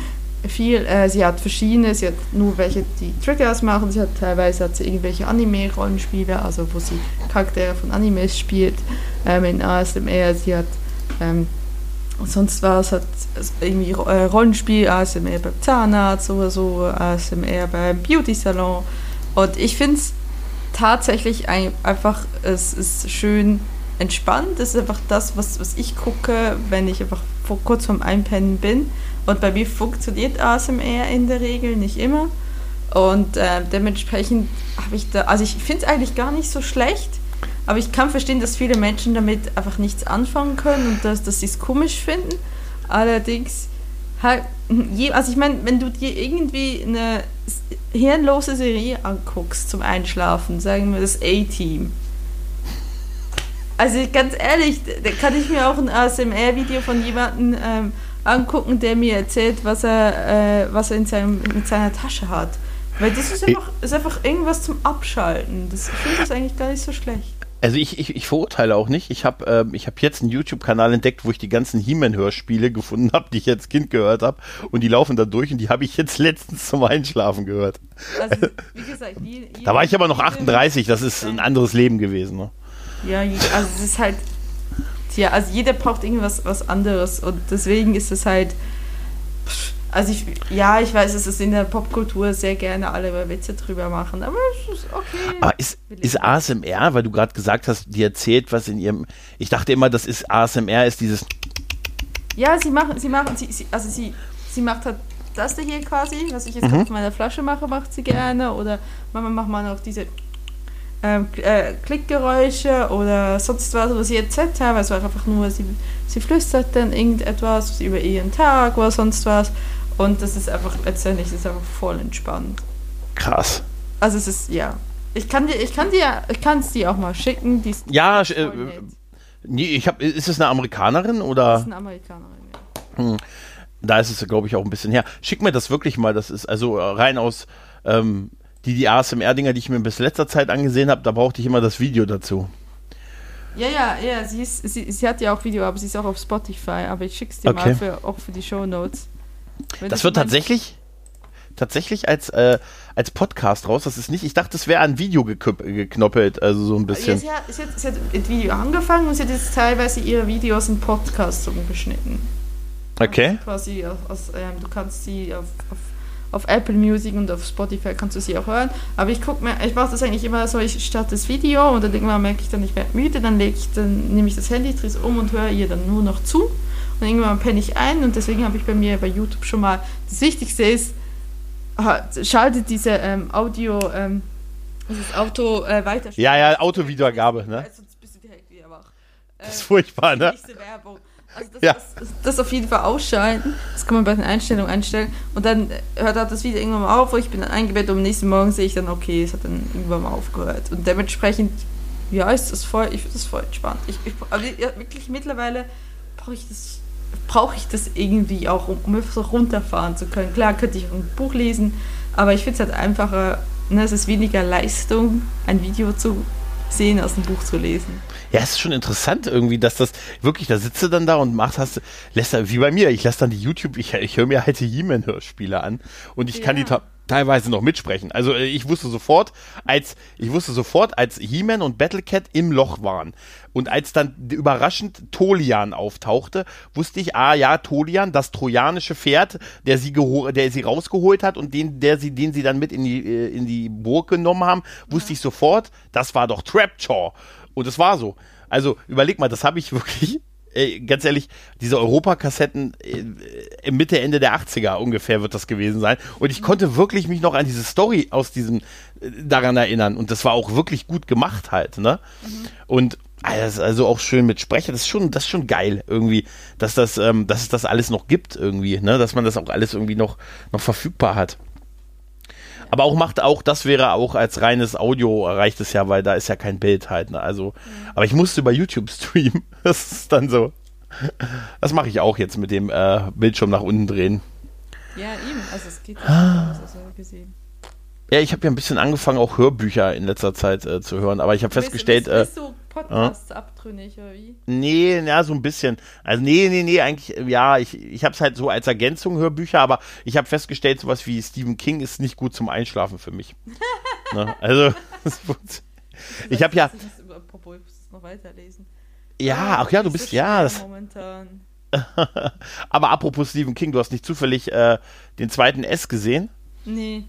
viel. Äh, sie hat verschiedene, sie hat nur welche, die Triggers machen. Sie hat teilweise hat sie irgendwelche Anime-Rollenspiele, also wo sie Charaktere von Animes spielt ähm, in ASMR. Sie hat ähm, sonst was, hat irgendwie äh, Rollenspiel, ASMR beim Zahnarzt oder so, ASMR beim Beauty-Salon. Und ich finde es tatsächlich ein, einfach, es ist schön entspannt. Es ist einfach das, was, was ich gucke, wenn ich einfach vor, kurz vorm Einpennen bin. Und bei mir funktioniert ASMR in der Regel, nicht immer. Und äh, dementsprechend habe ich da, also ich finde es eigentlich gar nicht so schlecht, aber ich kann verstehen, dass viele Menschen damit einfach nichts anfangen können und dass, dass sie es komisch finden. Allerdings, halt, also ich meine, wenn du dir irgendwie eine hirnlose Serie anguckst zum Einschlafen, sagen wir das A-Team, also ganz ehrlich, da kann ich mir auch ein ASMR-Video von jemandem ähm, angucken, der mir erzählt, was er, äh, was er in seinem, mit seiner Tasche hat. Weil das ist einfach, ist einfach irgendwas zum Abschalten. Das, ich finde das eigentlich gar nicht so schlecht.
Also ich, ich, ich verurteile auch nicht. Ich habe ähm, ich hab jetzt einen YouTube-Kanal entdeckt, wo ich die ganzen He-Man-Hörspiele gefunden habe, die ich als Kind gehört habe. Und die laufen da durch und die habe ich jetzt letztens zum Einschlafen gehört. Also, wie gesagt, die, da war ich aber noch 38, das ist ein anderes Leben gewesen. Ne?
Ja, also es ist halt, ja, also jeder braucht irgendwas was anderes und deswegen ist es halt, also ich, ja, ich weiß, es ist in der Popkultur sehr gerne alle Witze drüber machen, aber es ist okay.
Aber ist, ist ASMR, weil du gerade gesagt hast, die erzählt was in ihrem, ich dachte immer, das ist ASMR, ist dieses.
Ja, sie machen, sie machen, sie, sie also sie, sie macht halt das hier quasi, was ich jetzt mhm. auf meiner Flasche mache, macht sie gerne oder manchmal macht man auch diese äh, Klickgeräusche oder sonst was, was sie erzählt haben. Es war einfach nur, sie, sie flüstert dann irgendetwas über ihren Tag oder sonst was. Und das ist einfach letztendlich ist einfach voll entspannt.
Krass.
Also es ist, ja. Ich kann dir, ich kann dir, ich kann es dir auch mal schicken. Die ist
Ja, äh, nee, ich habe, ist es eine Amerikanerin
Das
oder?
ist eine Amerikanerin. Ja.
Da ist es, glaube ich, auch ein bisschen her. Schick mir das wirklich mal. Das ist also äh, rein aus ähm, die, die ASMR-Dinger, die ich mir bis letzter Zeit angesehen habe, da brauchte ich immer das Video dazu.
Ja, ja, ja, sie, ist, sie, sie hat ja auch Video, aber sie ist auch auf Spotify. Aber ich schick's dir
Okay.
mal für, auch für die Show Notes.
Das wird tatsächlich, tatsächlich als, äh, als Podcast raus. Das ist nicht, ich dachte, das wäre ein Video geknoppelt, also so ein
Ja,
bisschen.
sie, hat, sie, hat, sie hat mit Video angefangen und sie hat jetzt teilweise ihre Videos in Podcasts umgeschnitten.
Okay.
Quasi aus, aus, ähm, du kannst sie auf, auf, auf Apple Music und auf Spotify kannst du sie auch hören. Aber ich guck mir, ich mache das eigentlich immer so, ich starte das Video und dann irgendwann merke ich dann, ich werde müde, dann lege ich, dann nehme ich das Handy, drehe es um und höre ihr dann nur noch zu. Und irgendwann penne ich ein und deswegen habe ich bei mir bei YouTube schon mal, das Wichtigste ist, ha- schaltet diese ähm, Audio, ähm, dieses Auto äh, weiter.
Ja, ja, Autowiedergabe, ne? Das ist furchtbar, ne?
Nächste Werbung. Also das,
Ja.
das, das auf jeden Fall ausschalten. Das kann man bei den Einstellungen einstellen. Und dann hört auch das Video irgendwann mal auf, wo ich bin dann eingebettet und am nächsten Morgen sehe ich dann, okay, es hat dann irgendwann mal aufgehört. Und dementsprechend, ja, ist das voll, ich finde das voll entspannt. Ich, ich, aber wirklich mittlerweile brauche ich das brauche ich das irgendwie auch, um, um einfach so runterfahren zu können. Klar könnte ich auch ein Buch lesen, aber ich finde es halt einfacher, ne, es ist weniger Leistung, ein Video zu sehen, als ein Buch zu lesen.
Ja, es ist schon interessant irgendwie, dass das wirklich, da sitzt du dann da und machst, hast, lässt wie bei mir, ich lasse dann die YouTube, ich, ich höre mir halt die He-Man-Hörspiele an und ich kann die
Ja.
teilweise noch mitsprechen. Also äh, ich wusste sofort, als ich wusste sofort, als He-Man und Battlecat im Loch waren und als dann überraschend Tolian auftauchte, wusste ich, ah ja, Tolian, das trojanische Pferd, der sie der sie rausgeholt hat und den, der sie, den sie dann mit in die äh, in die Burg genommen haben, wusste ich sofort, das war doch Trapjaw. Und es war so. Also überleg mal, das habe ich wirklich ganz ehrlich, diese Europakassetten äh, Mitte, Ende der 80er ungefähr wird das gewesen sein. Und ich konnte wirklich mich noch an diese Story aus diesem, äh, daran erinnern. Und das war auch wirklich gut gemacht halt, ne? Und ah, das ist also auch schön mit Sprecher. Das ist schon, das ist schon geil irgendwie, dass das, ähm, dass es das alles noch gibt irgendwie, ne? Dass man das auch alles irgendwie noch, noch verfügbar hat. Aber auch macht auch, das wäre auch als reines Audio reicht es ja, weil da ist ja kein Bild halt. Ne? Also, aber ich musste über YouTube streamen. Das ist dann so. Das mache ich auch jetzt mit dem äh, Bildschirm nach unten drehen.
Ja, eben. Also es geht ja aus, also gesehen.
Ja, ich habe ja ein bisschen angefangen, auch Hörbücher in letzter Zeit äh, zu hören, aber ich habe festgestellt,
bist,
äh,
bist, bist du Podcasts abtrünnig oder wie?
nee, ja, so ein bisschen. Also nee, nee, nee, eigentlich, ja, ich, ich habe es halt so als Ergänzung Hörbücher, aber ich habe festgestellt, sowas wie Stephen King ist nicht gut zum Einschlafen für mich. ne? Also, ich habe ja,
apropos, ich muss das noch weiterlesen.
ja, ach ja, du
ist
bist,
so
ja, das,
Momentan.
aber apropos Stephen King, du hast nicht zufällig äh, den zweiten S gesehen?
Nee.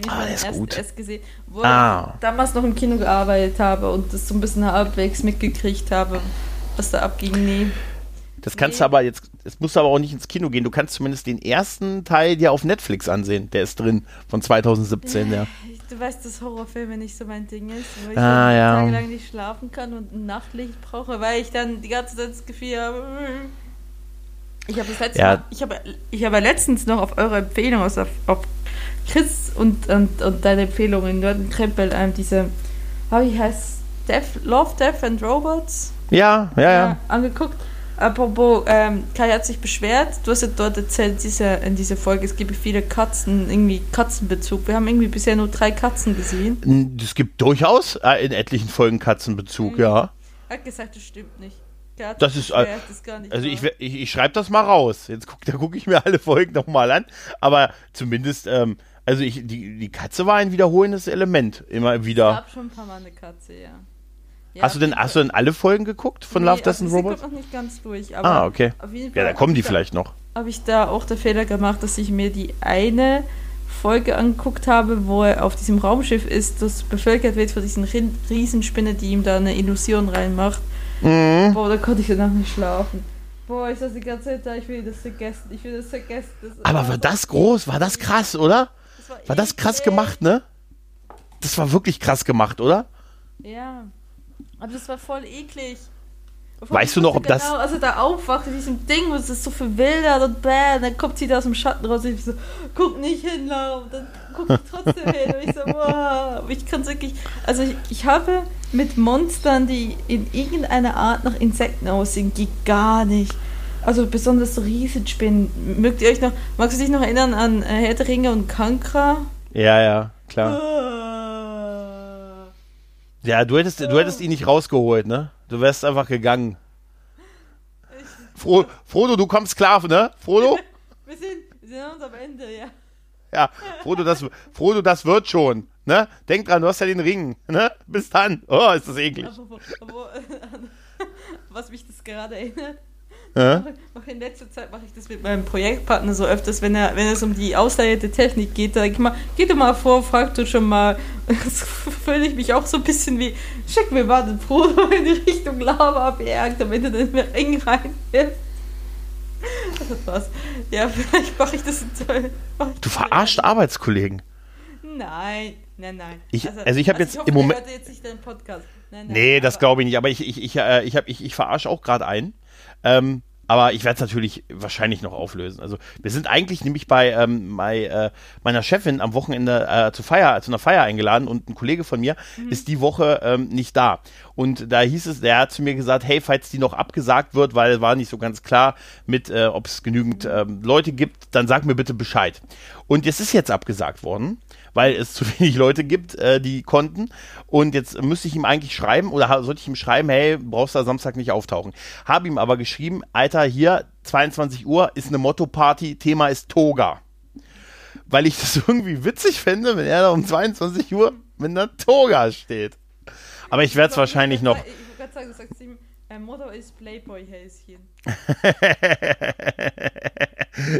Ich
Ah,
nicht mal
der
den
ist
ersten
gut.
S gesehen, wo
Ah.
ich damals noch im Kino gearbeitet habe und das so ein bisschen halbwegs mitgekriegt habe, was da abging. Nee.
Das kannst
Nee.
du aber jetzt, jetzt musst du aber auch nicht ins Kino gehen. Du kannst zumindest den ersten Teil dir auf Netflix ansehen. Der ist drin von 2017, ja.
Du weißt, dass Horrorfilme nicht so mein Ding ist, wo ich
Ah, ja.
tagelang nicht schlafen kann und ein Nachtlicht brauche, weil ich dann die ganze Zeit das Gefühl habe. Ich habe das letzte
Ja.
Mal, ich habe, ich habe letztens noch auf eure Empfehlung, also auf, auf Chris und, und, und deine Empfehlung in Norden Krempel, ähm, diese, ah, wie heißt Death, Love, Death and Robots
Ja, ja, ja.
angeguckt. Apropos, ähm, Kai hat sich beschwert, du hast ja dort erzählt, diese, in dieser Folge, es gibt viele Katzen, irgendwie Katzenbezug. Wir haben irgendwie bisher nur drei Katzen gesehen.
Es gibt durchaus äh, in etlichen Folgen Katzenbezug, ja.
Er hat gesagt, das stimmt nicht. Hat
Das ist,
beschwert,
äh,
das ist gar nicht
Also ich, ich, ich schreibe das mal raus. Jetzt guck, da gucke ich mir alle Folgen nochmal an. Aber zumindest, ähm, also ich, die, die Katze war ein wiederholendes Element. Immer wieder.
gab schon ein paar Mal eine Katze, ja. ja
Hast du denn, hast du denn alle Folgen geguckt von Love, Death and
also
Robots?
Sie kommt noch nicht ganz durch, aber
Ah, okay. Ja, da kommen die
ich
vielleicht noch.
Habe ich da auch der Fehler gemacht, dass ich mir die eine Folge angeguckt habe, wo er auf diesem Raumschiff ist, das bevölkert wird von diesen Rin- Riesenspinne, die ihm da eine Illusion reinmacht.
Mhm.
Boah, da konnte ich danach nicht schlafen. Boah, ich saß die ganze Zeit da, ich will das vergessen, ich will das vergessen. Das
Aber war das groß? War das krass, oder? War das krass gemacht, ne? Das war wirklich krass gemacht, oder?
Ja. Aber das war voll eklig.
Weißt du noch, ob
genau,
das.
Also da aufwacht in diesem Ding, und es ist so verwildert und bäh, und dann kommt sie da aus dem Schatten raus und ich so, guck nicht hin, Lara, und dann guck ich trotzdem hin und ich so, wow, ich kann wirklich, also ich, ich habe mit Monstern, die in irgendeiner Art nach Insekten aussehen, geht gar nicht. Also besonders so Riesenspinnen. Mögt ihr euch noch, magst du dich noch erinnern an äh, Herr der Ringe und Kankra?
Ja, ja, klar.
Ah.
Ja, du hättest, du hättest ihn nicht rausgeholt, ne? Du wärst einfach gegangen. Fro Frodo, du kommst klar, ne? Frodo?
Wir sind, wir sind uns am Ende, ja.
Ja, Frodo, das, Frodo, das wird schon. Ne? Denk dran, du hast ja den Ring. Ne? Bis dann. Oh, ist das eklig.
Aber, aber, was mich das gerade erinnert,
Ja?
in letzter Zeit mache ich das mit meinem Projektpartner so öfters, wenn er, wenn es um die Ausleihe der Technik geht, da ich mal, geh doch mal vor, frag du schon mal. Das fühle ich mich auch so ein bisschen wie, schick mir mal den Frodo in die Richtung Lava-Berg, damit er den Ring rein will. Das war's. Ja, vielleicht mache ich das in ich
Du verarscht Arbeitskollegen.
Nein, nein, nein.
Ich- also ich hab jetzt
hoffe,
im Moment-
jetzt nicht deinen Podcast. Nein, nein,
Nee, das glaube ich nicht. Aber ich, ich, ich, äh, ich, hab- ich, ich verarsche auch gerade einen. Ähm, aber ich werde es natürlich wahrscheinlich noch auflösen. Also wir sind eigentlich nämlich bei, ähm, bei äh, meiner Chefin am Wochenende äh, zu, Feier, zu einer Feier eingeladen und ein Kollege von mir ist die Woche ähm, nicht da. Und da hieß es, der hat zu mir gesagt, hey, falls die noch abgesagt wird, weil war nicht so ganz klar mit, äh, ob es genügend ähm, Leute gibt, dann sag mir bitte Bescheid. Und es ist jetzt abgesagt worden weil es zu wenig Leute gibt, äh, die konnten. Und jetzt müsste ich ihm eigentlich schreiben oder sollte ich ihm schreiben, hey, brauchst du Samstag nicht auftauchen. Habe ihm aber geschrieben, Alter, hier 22 Uhr ist eine Motto-Party, Thema ist Toga. Weil ich das irgendwie witzig fände, wenn er da um 22 Uhr mit einer Toga steht. Aber ich werde es wahrscheinlich noch.
Ich wollte gerade sagen, du sagst ihm, mein Motto ist Playboy-Häschen.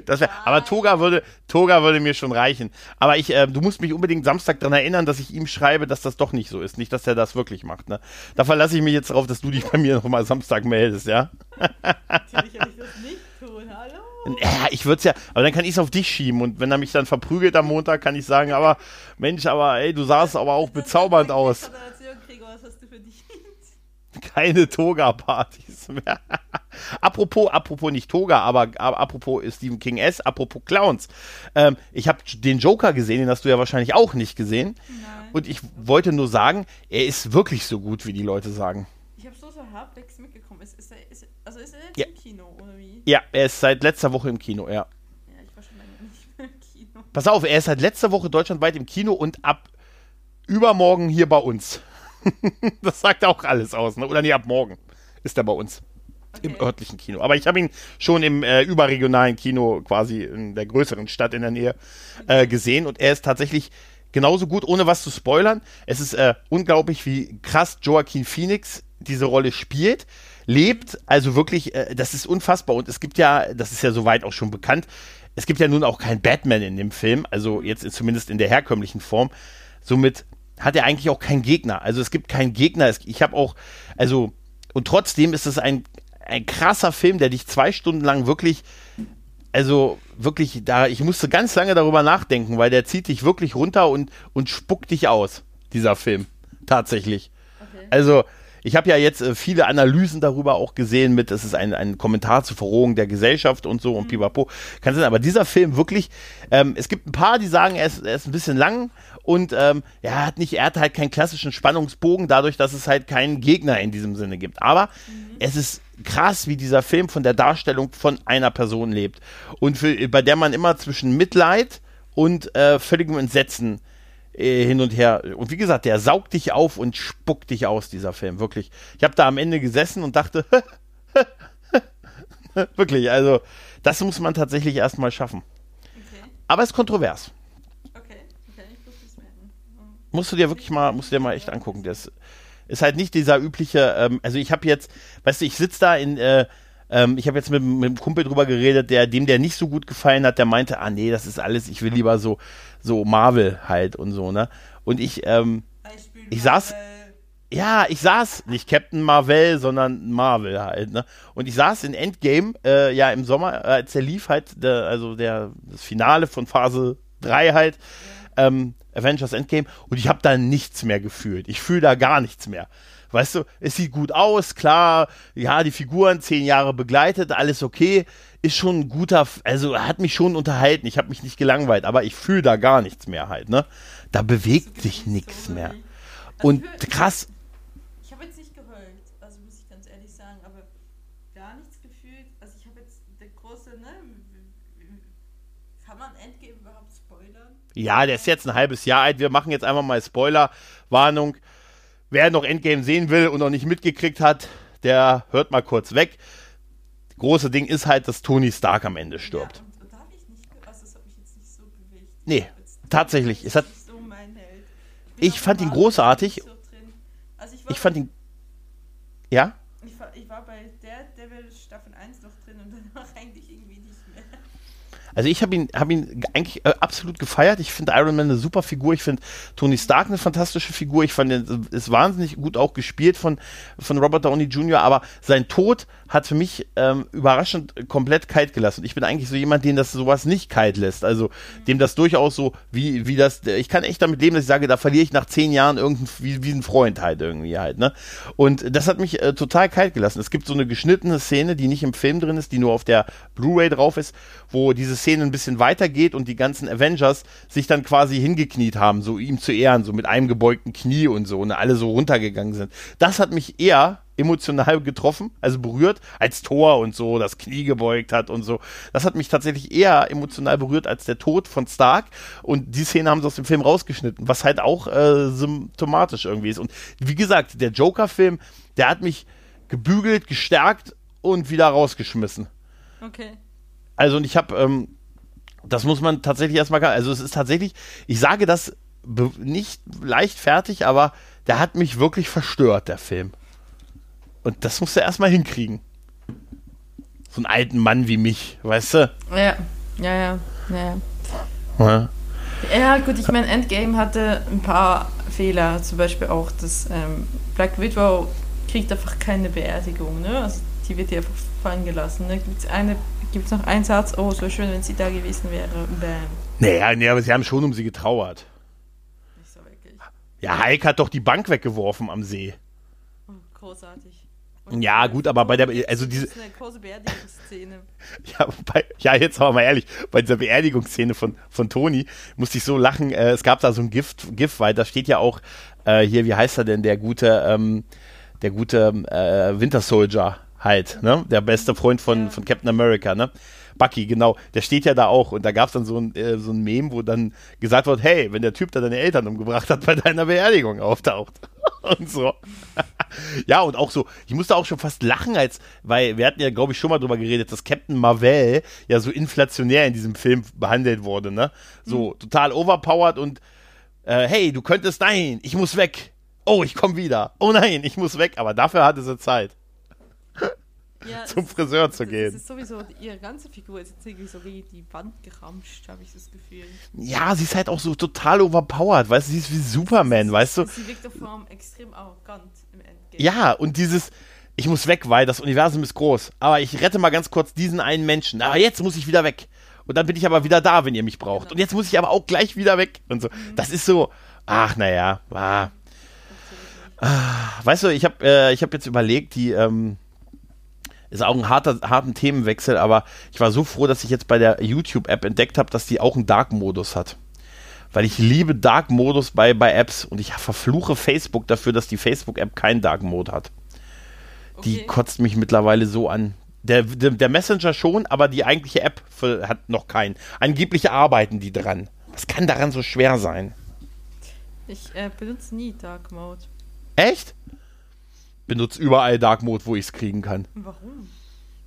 Das wär, aber Toga würde, Toga würde mir schon reichen. Aber ich, äh, du musst mich unbedingt Samstag daran erinnern, dass ich ihm schreibe, dass das doch nicht so ist. Nicht, dass er das wirklich macht. Ne? Da verlasse ich mich jetzt darauf, dass du dich bei mir nochmal Samstag meldest, ja?
Natürlich werde ich das nicht tun, hallo?
Ja, ich würde es ja, aber dann kann ich es auf dich schieben und wenn er mich dann verprügelt am Montag, kann ich sagen, aber Mensch, aber ey, du sahst aber auch bezaubernd aus.
Föderation, Gregor, was hast du verdient?
Keine Toga-Partys mehr. apropos, apropos nicht Toga, aber, aber apropos Stephen King S, apropos Clowns. Ähm, ich habe den Joker gesehen, den hast du ja wahrscheinlich auch nicht gesehen.
Nein.
Und ich wollte nur sagen, er ist wirklich so gut, wie die Leute sagen.
Ich habe so so halbwegs mitgekommen. Ist, ist, er, ist, also ist er jetzt
Ja.
im Kino, oder wie?
Ja, er ist seit letzter Woche im Kino, ja.
Ja, ich war schon lange nicht mehr im Kino.
Pass auf, er ist seit letzter Woche deutschlandweit im Kino und ab übermorgen hier bei uns. das sagt auch alles aus, ne? Oder nee, ab morgen ist er bei uns. Im
Okay.
örtlichen Kino. Aber ich habe ihn schon im äh, überregionalen Kino, quasi in der größeren Stadt in der Nähe, äh, gesehen. Und er ist tatsächlich genauso gut, ohne was zu spoilern. Es ist äh, unglaublich, wie krass Joaquin Phoenix diese Rolle spielt, lebt. Also wirklich, äh, das ist unfassbar. Und es gibt ja, das ist ja soweit auch schon bekannt, es gibt ja nun auch keinen Batman in dem Film, also jetzt zumindest in der herkömmlichen Form. Somit hat er eigentlich auch keinen Gegner. Also es gibt keinen Gegner. Ich habe auch, also, und trotzdem ist es ein, ein krasser Film, der dich zwei Stunden lang wirklich, also wirklich, da, ich musste ganz lange darüber nachdenken, weil der zieht dich wirklich runter und, und spuckt dich aus, dieser Film. Tatsächlich.
Okay.
Also, ich habe ja jetzt äh, viele Analysen darüber auch gesehen mit, es ist ein, ein Kommentar zur Verrohung der Gesellschaft und so und pipapo. Kann sein, aber dieser Film wirklich, ähm, es gibt ein paar, die sagen, er ist, er ist ein bisschen lang und ähm, er hat nicht, er hat halt keinen klassischen Spannungsbogen, dadurch, dass es halt keinen Gegner in diesem Sinne gibt. Aber es ist krass, wie dieser Film von der Darstellung von einer Person lebt und für, bei der man immer zwischen Mitleid und äh, völligem Entsetzen äh, hin und her. Und wie gesagt, der saugt dich auf und spuckt dich aus, dieser Film, wirklich. Ich habe da am Ende gesessen und dachte, wirklich, also das muss man tatsächlich erstmal schaffen.
Okay.
Aber es ist kontrovers.
Okay. Okay, ich muss das merken.
Musst du dir wirklich mal, musst du dir mal echt angucken. Das ist halt nicht dieser übliche, ähm, also ich habe jetzt, weißt du, ich sitze da in, äh, ähm, ich habe jetzt mit, mit einem Kumpel drüber geredet, der dem der nicht so gut gefallen hat, der meinte, ah nee, das ist alles, ich will lieber so, so Marvel halt und so, ne? Und ich, ähm, Ich saß- ja, ich saß, nicht Captain Marvel, sondern Marvel halt, ne? Und ich saß in Endgame, äh, ja, im Sommer, als der lief halt, der, also der, das Finale von Phase 3 halt, ähm, Avengers Endgame, und ich habe da nichts mehr gefühlt. Ich fühle da gar nichts mehr. Weißt du, es sieht gut aus, klar, ja, die Figuren zehn Jahre begleitet, alles okay, ist schon ein guter, also hat mich schon unterhalten, ich habe mich nicht gelangweilt, aber ich fühle da gar nichts mehr halt, ne? Da bewegt sich nichts mehr.
Also
Und krass,
Ich habe jetzt nicht geheult, also muss ich ganz ehrlich sagen, aber gar nichts gefühlt. Also ich habe jetzt der große, ne? Kann man Endgame überhaupt spoilern?
ja, der ist jetzt ein halbes Jahr alt, wir machen jetzt einfach mal Spoiler-Warnung. Wer noch Endgame sehen will und noch nicht mitgekriegt hat, der hört mal kurz weg. Große Ding ist halt, dass Tony Stark am Ende stirbt.
Ja, und, und da habe ich nicht, ge- also das hat mich jetzt nicht so bewegt.
Nee,
Ich
tatsächlich, es hat-
so mein Held.
Ich
auch
fand ihn großartig.
Also ich,
Ich fand ihn. Ja?
Ich war, ich war bei Daredevil Staffel 1 noch drin und danach eigentlich irgendwie nicht mehr.
Also ich habe ihn, hab ihn eigentlich äh, absolut gefeiert. Ich finde Iron Man eine super Figur. Ich finde Tony Stark eine fantastische Figur. Ich fand ihn ist wahnsinnig gut auch gespielt von, von Robert Downey Jr., aber sein Tod hat für mich ähm, überraschend komplett kalt gelassen. Ich bin eigentlich so jemand, den das sowas nicht kalt lässt. Also dem das durchaus so, wie, wie das, ich kann echt damit leben, dass ich sage, da verliere ich nach zehn Jahren irgendein, wie, wie ein Freund halt irgendwie halt, ne? Und das hat mich äh, total kalt gelassen. Es gibt so eine geschnittene Szene, die nicht im Film drin ist, die nur auf der Blu-ray drauf ist, wo diese Szene ein bisschen weitergeht und die ganzen Avengers sich dann quasi hingekniet haben, so ihm zu ehren, so mit einem gebeugten Knie und so, und alle so runtergegangen sind. Das hat mich eher emotional getroffen, also berührt, als Thor und so das Knie gebeugt hat und so. Das hat mich tatsächlich eher emotional berührt als der Tod von Stark. Und die Szene haben sie aus dem Film rausgeschnitten, was halt auch äh, symptomatisch irgendwie ist. Und wie gesagt, der Joker-Film, der hat mich gebügelt, gestärkt und wieder rausgeschmissen.
Okay.
Also und ich habe, ähm, das muss man tatsächlich erstmal, also es ist tatsächlich, ich sage das nicht leichtfertig, aber der hat mich wirklich verstört, der Film. Und das musst du erstmal hinkriegen. So einen alten Mann wie mich, weißt du?
Ja, ja, ja, ja.
Ja.
Ja, gut, ich meine, Endgame hatte ein paar Fehler. Zum Beispiel auch, dass ähm, Black Widow kriegt einfach keine Beerdigung, ne? Also die wird ja einfach fallen gelassen. Ne? Gibt es eine, gibt's noch einen Satz, oh, so schön, wenn sie da gewesen wäre. Bam.
Naja, nee, aber sie haben schon um sie getrauert.
Nicht so wirklich.
Ja, Hulk hat doch die Bank weggeworfen am See.
Oh, großartig.
Ja, gut, aber bei der, also diese,
Das ist eine große Beerdigungsszene.
Ja, bei, ja, jetzt aber mal ehrlich, bei dieser Beerdigungsszene von, von Toni musste ich so lachen. Äh, es gab da so ein Gift, Gift, weil da steht ja auch äh, hier, wie heißt er denn, der gute, ähm, der gute äh, Winter Soldier halt, ne? Der beste Freund von,
Ja.
von Captain America, ne? Bucky, genau, der steht ja da auch und da gab es dann so ein, äh, so ein Meme, wo dann gesagt wird, hey, wenn der Typ da deine Eltern umgebracht hat, bei deiner Beerdigung auftaucht. und so. ja, und auch so, ich musste auch schon fast lachen, als, weil wir hatten ja, glaube ich, schon mal drüber geredet, dass Captain Marvel ja so inflationär in diesem Film behandelt wurde, ne? So total overpowered und äh, hey, du könntest, nein, ich muss weg. Oh, ich komme wieder. Oh nein, ich muss weg. Aber dafür hatte sie Zeit,
Ja,
zum Friseur zu
das
gehen.
ist sowieso, ihre ganze Figur ist jetzt irgendwie so gegen die Wand geramscht, habe ich das Gefühl.
Ja, sie ist halt auch so total overpowered, weißt du, sie ist wie Superman, weißt du?
Sie wirkt auf Form extrem arrogant im Endgame.
Ja, und dieses, ich muss weg, weil das Universum ist groß. Aber ich rette mal ganz kurz diesen einen Menschen. Aber jetzt muss ich wieder weg. Und dann bin ich aber wieder da, wenn ihr mich braucht.
Genau.
Und jetzt muss ich aber auch gleich wieder weg. Und so. Das ist so, ach, naja, ah. Weißt du, ich habe äh, ich hab jetzt überlegt, die, ähm, ist auch ein harter, harten Themenwechsel, aber ich war so froh, dass ich jetzt bei der YouTube-App entdeckt habe, dass die auch einen Dark-Modus hat. Weil ich liebe Dark-Modus bei, bei Apps und ich verfluche Facebook dafür, dass die Facebook-App keinen Dark-Mode hat. Die
Okay.
kotzt mich mittlerweile so an. Der, der, der Messenger schon, aber die eigentliche App für, hat noch keinen. Angeblich arbeiten die dran. Was kann daran so schwer sein?
Ich äh, benutze nie Dark Mode.
Echt? Benutzt überall Dark Mode, wo ich es kriegen kann.
Warum?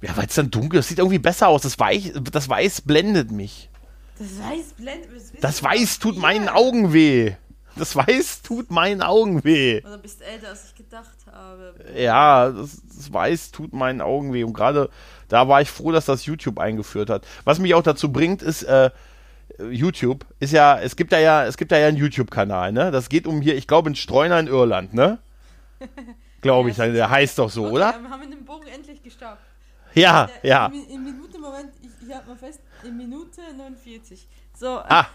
Ja, weil es dann dunkel ist. Sieht irgendwie besser aus. Das Weiß, das Weiß blendet mich.
Das Weiß blendet. willst
Das Weiß tut
mir?
meinen Augen weh. Das Weiß tut meinen Augen weh.
Oder bist älter, als ich gedacht habe.
Ja, das, das Weiß tut meinen Augen weh. Und gerade da war ich froh, dass das YouTube eingeführt hat. Was mich auch dazu bringt, ist, äh, YouTube ist ja, es gibt da ja, es gibt da ja einen YouTube-Kanal, ne? Das geht um hier, ich glaube, in Streuner in Irland, ne? Glaube ich, der heißt doch so,
Okay,
oder?
Wir haben den Bogen endlich gestoppt.
Ja,
Äh,
ja.
In, in Minute, Moment, ich, ich halte mal fest, in Minute 49. So. äh,
Ah.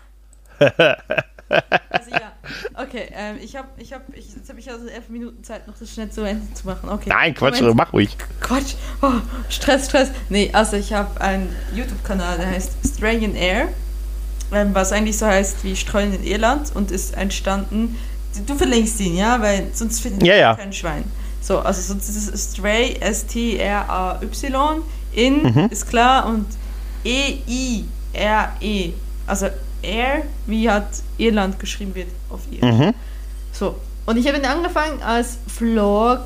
Also ja, okay. Okay, ähm, ich habe, ich habe, ich, jetzt habe ich also elf Minuten Zeit, noch das schnell zu Ende zu machen. Okay.
Nein, Quatsch,
Moment.
mach ruhig.
Quatsch. Oh, Stress, Stress. Nee, also ich habe einen YouTube-Kanal, der heißt Australian Air, ähm, was eigentlich so heißt wie Streuen in Irland und ist entstanden. Du verlinkst ihn, ja, weil sonst findet
Ja, ja.
kein Schwein. So, also sonst ist es Stray, S-T-R-A-Y, in
Mhm.
ist klar und E-I-R-E. Also Air, wie hat Irland geschrieben wird auf ihr.
Mhm.
So, und ich habe ihn angefangen als Vlog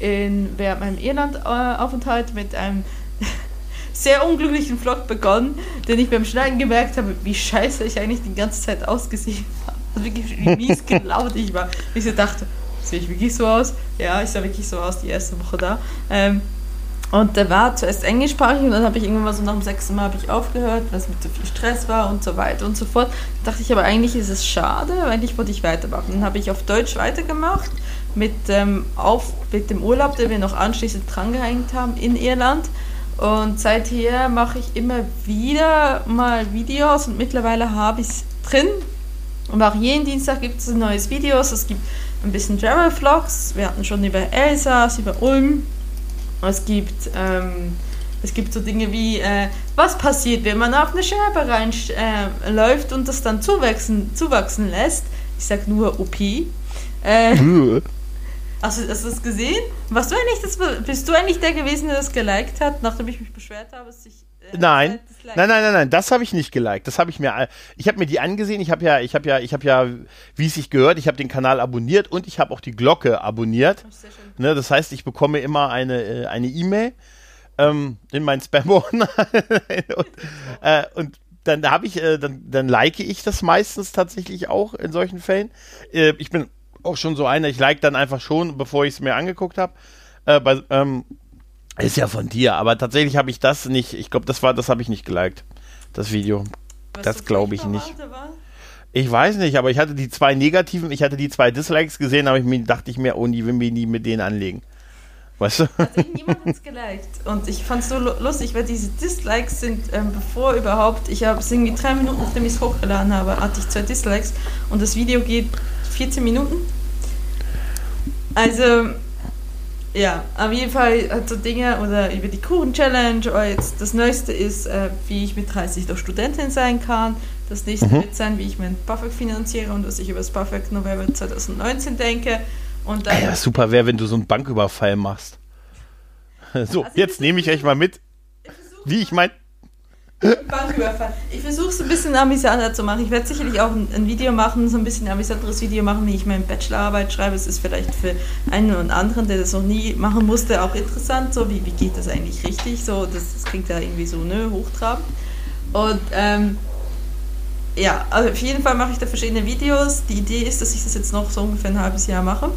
in, während meinem Irland-Aufenthalt mit einem sehr unglücklichen Vlog begonnen, den ich beim Schneiden gemerkt habe, wie scheiße ich eigentlich die ganze Zeit ausgesehen habe. Also wirklich, wie mies gelaunt ich war. Ich so dachte, sehe ich wirklich so aus? Ja, ich sah wirklich so aus die erste Woche da. Ähm, und der war zuerst englischsprachig und dann habe ich irgendwann mal so nach dem sechsten Mal ich aufgehört, weil es mit so viel Stress war und so weiter und so fort. Da dachte ich aber eigentlich ist es schade, weil eigentlich wollte ich weitermachen. Dann habe ich auf Deutsch weitergemacht mit, ähm, auf, mit dem Urlaub, den wir noch anschließend drangehängt haben in Irland. Und seither mache ich immer wieder mal Videos und mittlerweile habe ich es drin. Und auch jeden Dienstag gibt es ein neues Video. Es gibt ein bisschen Travel-Vlogs. Wir hatten schon über Elsass, über Ulm. Es gibt, ähm, es gibt so Dinge wie, äh, was passiert, wenn man auf eine Scherbe reinläuft äh, und das dann zuwachsen, zuwachsen lässt. Ich sag nur OP. Äh, hast, du, hast du das gesehen? Warst du eigentlich das, bist du eigentlich der gewesen, der das geliked hat, nachdem ich mich beschwert habe, dass ich. Äh,
Nein. Nein, nein, nein, nein, das habe ich nicht geliked. Das habe ich mir, ich habe mir die angesehen. Ich habe ja, ich habe ja, ich habe ja, wie es sich gehört, ich habe den Kanal abonniert und ich habe auch die Glocke abonniert. Ne, das heißt, ich bekomme immer eine äh, eine E-Mail ähm, in meinen Spam-Ordner und, äh, und dann habe ich, äh, dann, dann like ich das meistens tatsächlich auch in solchen Fällen. Äh, ich bin auch schon so einer, ich like dann einfach schon, bevor ich es mir angeguckt habe. Äh, bei, ähm, ist ja von dir, aber tatsächlich habe ich das nicht, ich glaube, das war, das habe ich nicht geliked, das Video.
Was
Das glaube ich nicht.
war?
Ich weiß nicht, aber ich hatte die zwei negativen, ich hatte die zwei Dislikes gesehen, aber ich mir, dachte ich mir, oh, die will mich nie mit denen anlegen. Weißt du?
Also irgendjemand hat es geliked. Und ich fand es so lu- lustig, weil diese Dislikes sind, ähm, bevor überhaupt, ich habe es irgendwie drei Minuten, nachdem ich es hochgeladen habe, hatte ich zwei Dislikes und das Video geht 14 Minuten. Also, ja, auf jeden Fall hat so Dinge oder über die Kuchen-Challenge oder jetzt das Neueste ist, äh, wie ich mit 30 doch Studentin sein kann. Das nächste
Mhm.
wird sein, wie ich mein BAföG finanziere und was ich über das BAföG November 2019 denke. Und dann
Ah Ja, super wäre, wenn du so einen Banküberfall machst. So,
Also
jetzt nehme ich euch mal mit, wie ich mein.
Banküberfall. Ich versuche es ein bisschen amüsanter zu machen. Ich werde sicherlich auch ein, ein Video machen, so ein bisschen amüsanteres Video machen, wie ich meine Bachelorarbeit schreibe. Es ist vielleicht für einen und anderen, der das noch nie machen musste, auch interessant. So, wie, wie geht das eigentlich richtig? So, das, das klingt ja irgendwie so, ne, hochtrabend. Und ähm, ja, also auf jeden Fall mache ich da verschiedene Videos. Die Idee ist, dass ich das jetzt noch so ungefähr ein halbes Jahr mache,